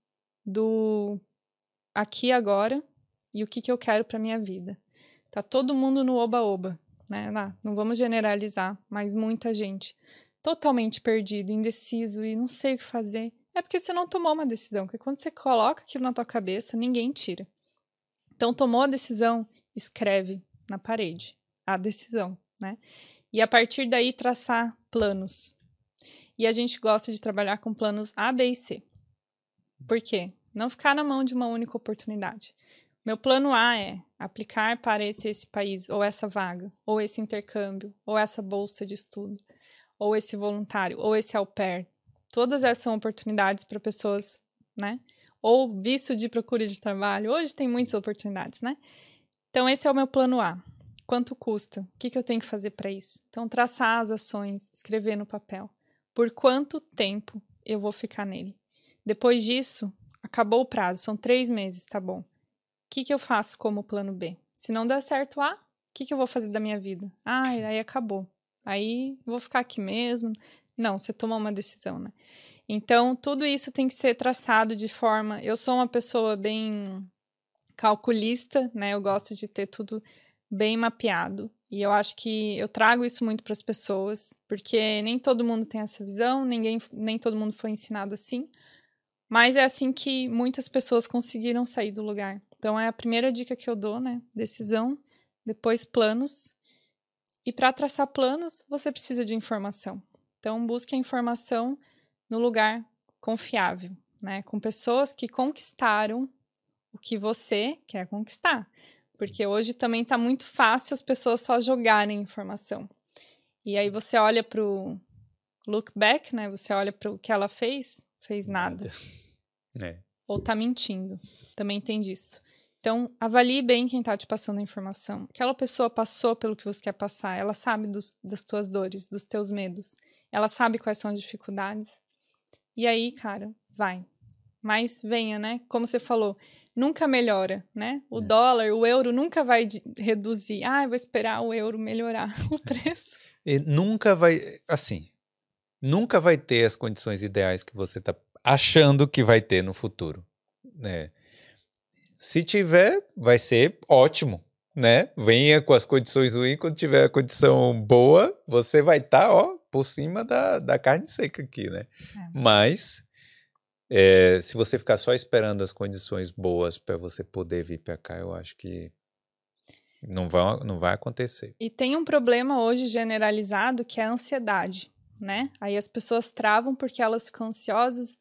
S2: do aqui agora e o que, que eu quero para minha vida. Tá todo mundo no oba-oba, né? Não, não vamos generalizar, mas muita gente totalmente perdido, indeciso e não sei o que fazer. É porque você não tomou uma decisão, porque quando você coloca aquilo na tua cabeça, ninguém tira. Então tomou a decisão, escreve na parede a decisão, né? E a partir daí traçar planos. E a gente gosta de trabalhar com planos A, B e C. Por quê? Não ficar na mão de uma única oportunidade. Meu plano A é aplicar para esse, esse país, ou essa vaga, ou esse intercâmbio, ou essa bolsa de estudo, ou esse voluntário, ou esse au pair. Todas essas são oportunidades para pessoas, né? Ou visto de procura de trabalho. Hoje tem muitas oportunidades, né? Então, esse é o meu plano A. Quanto custa? O que, que eu tenho que fazer para isso? Então, traçar as ações, escrever no papel por quanto tempo eu vou ficar nele. Depois disso, acabou o prazo, são três meses, tá bom. O que, que eu faço como plano B? Se não der certo A, o que, que eu vou fazer da minha vida? Ah, aí acabou. Aí vou ficar aqui mesmo. Não, você tomou uma decisão, né? Então, tudo isso tem que ser traçado de forma. Eu sou uma pessoa bem calculista, né? Eu gosto de ter tudo bem mapeado. E eu acho que eu trago isso muito para as pessoas, porque nem todo mundo tem essa visão, ninguém, nem todo mundo foi ensinado assim. Mas é assim que muitas pessoas conseguiram sair do lugar. Então é a primeira dica que eu dou, né? Decisão, depois planos. E para traçar planos, você precisa de informação. Então busque a informação no lugar confiável, né? Com pessoas que conquistaram o que você quer conquistar. Porque hoje também está muito fácil as pessoas só jogarem informação. E aí você olha para o look back, né? Você olha para o que ela fez, fez nada.
S1: É.
S2: Ou tá mentindo. Também tem disso. Então, avalie bem quem tá te passando a informação. Aquela pessoa passou pelo que você quer passar. Ela sabe dos, das tuas dores, dos teus medos. Ela sabe quais são as dificuldades. E aí, cara, vai. Mas venha, né? Como você falou, nunca melhora, né? O
S1: É.
S2: dólar, o euro nunca vai reduzir. Ah, eu vou esperar o euro melhorar o preço.
S1: E nunca vai, assim, nunca vai ter as condições ideais que você está achando que vai ter no futuro, né? Se tiver, vai ser ótimo, né? Venha com as condições ruins, quando tiver a condição boa, você vai estar, ó, por cima da, da carne seca aqui, né?
S2: É.
S1: Mas, é, se você ficar só esperando as condições boas para você poder vir para cá, eu acho que não vai, não vai acontecer.
S2: E tem um problema hoje generalizado que é a ansiedade, né? Aí as pessoas travam porque elas ficam ansiosas.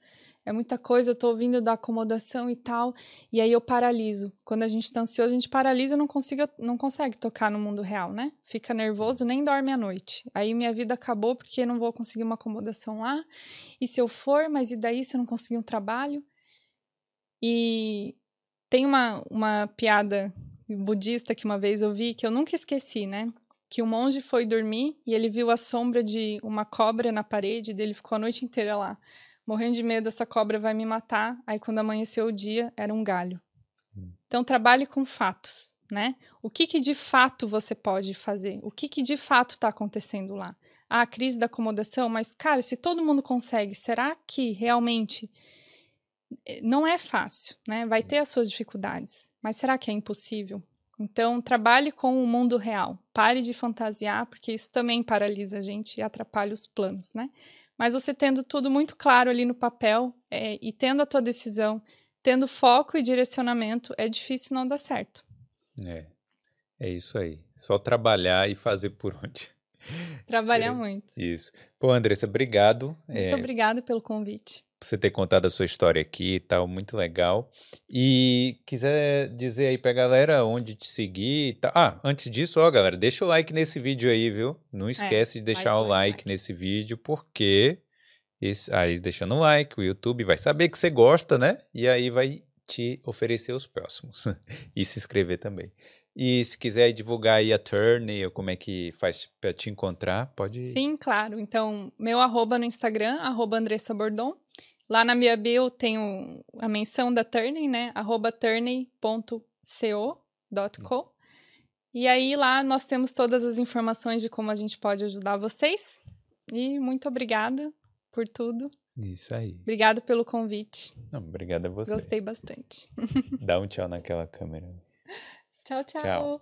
S2: É muita coisa, eu tô ouvindo da acomodação e tal, e aí eu paraliso. Quando a gente tá ansioso, a gente paralisa e não, consiga, não consegue tocar no mundo real, né? Fica nervoso, nem dorme à noite. Aí minha vida acabou porque não vou conseguir uma acomodação lá. E se eu for, mas e daí se eu não conseguir um trabalho? E tem uma, uma piada budista que uma vez eu vi que eu nunca esqueci, né? Que o monge foi dormir e ele viu a sombra de uma cobra na parede, dele ficou a noite inteira lá, morrendo de medo, essa cobra vai me matar. Aí quando amanheceu o dia, era um galho.
S1: Hum.
S2: Então trabalhe com fatos, né? O que, que de fato você pode fazer? O que, que de fato está acontecendo lá? Ah, a crise da acomodação, mas cara, se todo mundo consegue, será que realmente eh, não é fácil, né? Vai ter as suas dificuldades, mas será que é impossível? Então, trabalhe com o mundo real. Pare de fantasiar, porque isso também paralisa a gente e atrapalha os planos, né? Mas você tendo tudo muito claro ali no papel é, e tendo a tua decisão, tendo foco e direcionamento, é difícil não dar certo.
S1: É, é isso aí. Só trabalhar e fazer por onde.
S2: Trabalhar
S1: É.
S2: muito.
S1: Isso. Pô, Andressa, obrigado
S2: Muito
S1: é,
S2: obrigada pelo convite.
S1: por você ter contado a sua história aqui e tal, muito legal. E quiser dizer aí pra galera onde te seguir e tal. Ah, antes disso, ó, galera, deixa o like nesse vídeo aí, viu? Não esquece de deixar
S2: like,
S1: o
S2: like.
S1: nesse vídeo, porque esse, aí deixando o like, o YouTube vai saber que você gosta, né? E aí vai te oferecer os próximos. e se inscrever também. E se quiser divulgar aí a Turney ou como é que faz pra te encontrar, pode.
S2: Sim, claro. Então, meu arroba no Instagram, arroba Andressa Bordon. Lá na minha bio tem a menção da Turney, né? Arroba turney.co.co. E aí lá nós temos todas as informações de como a gente pode ajudar vocês. E muito obrigada por tudo.
S1: Isso aí.
S2: Obrigada pelo convite.
S1: Não, obrigado a você.
S2: Gostei bastante.
S1: Dá um tchau naquela câmera.
S2: Tchau, tchau.
S1: Tchau.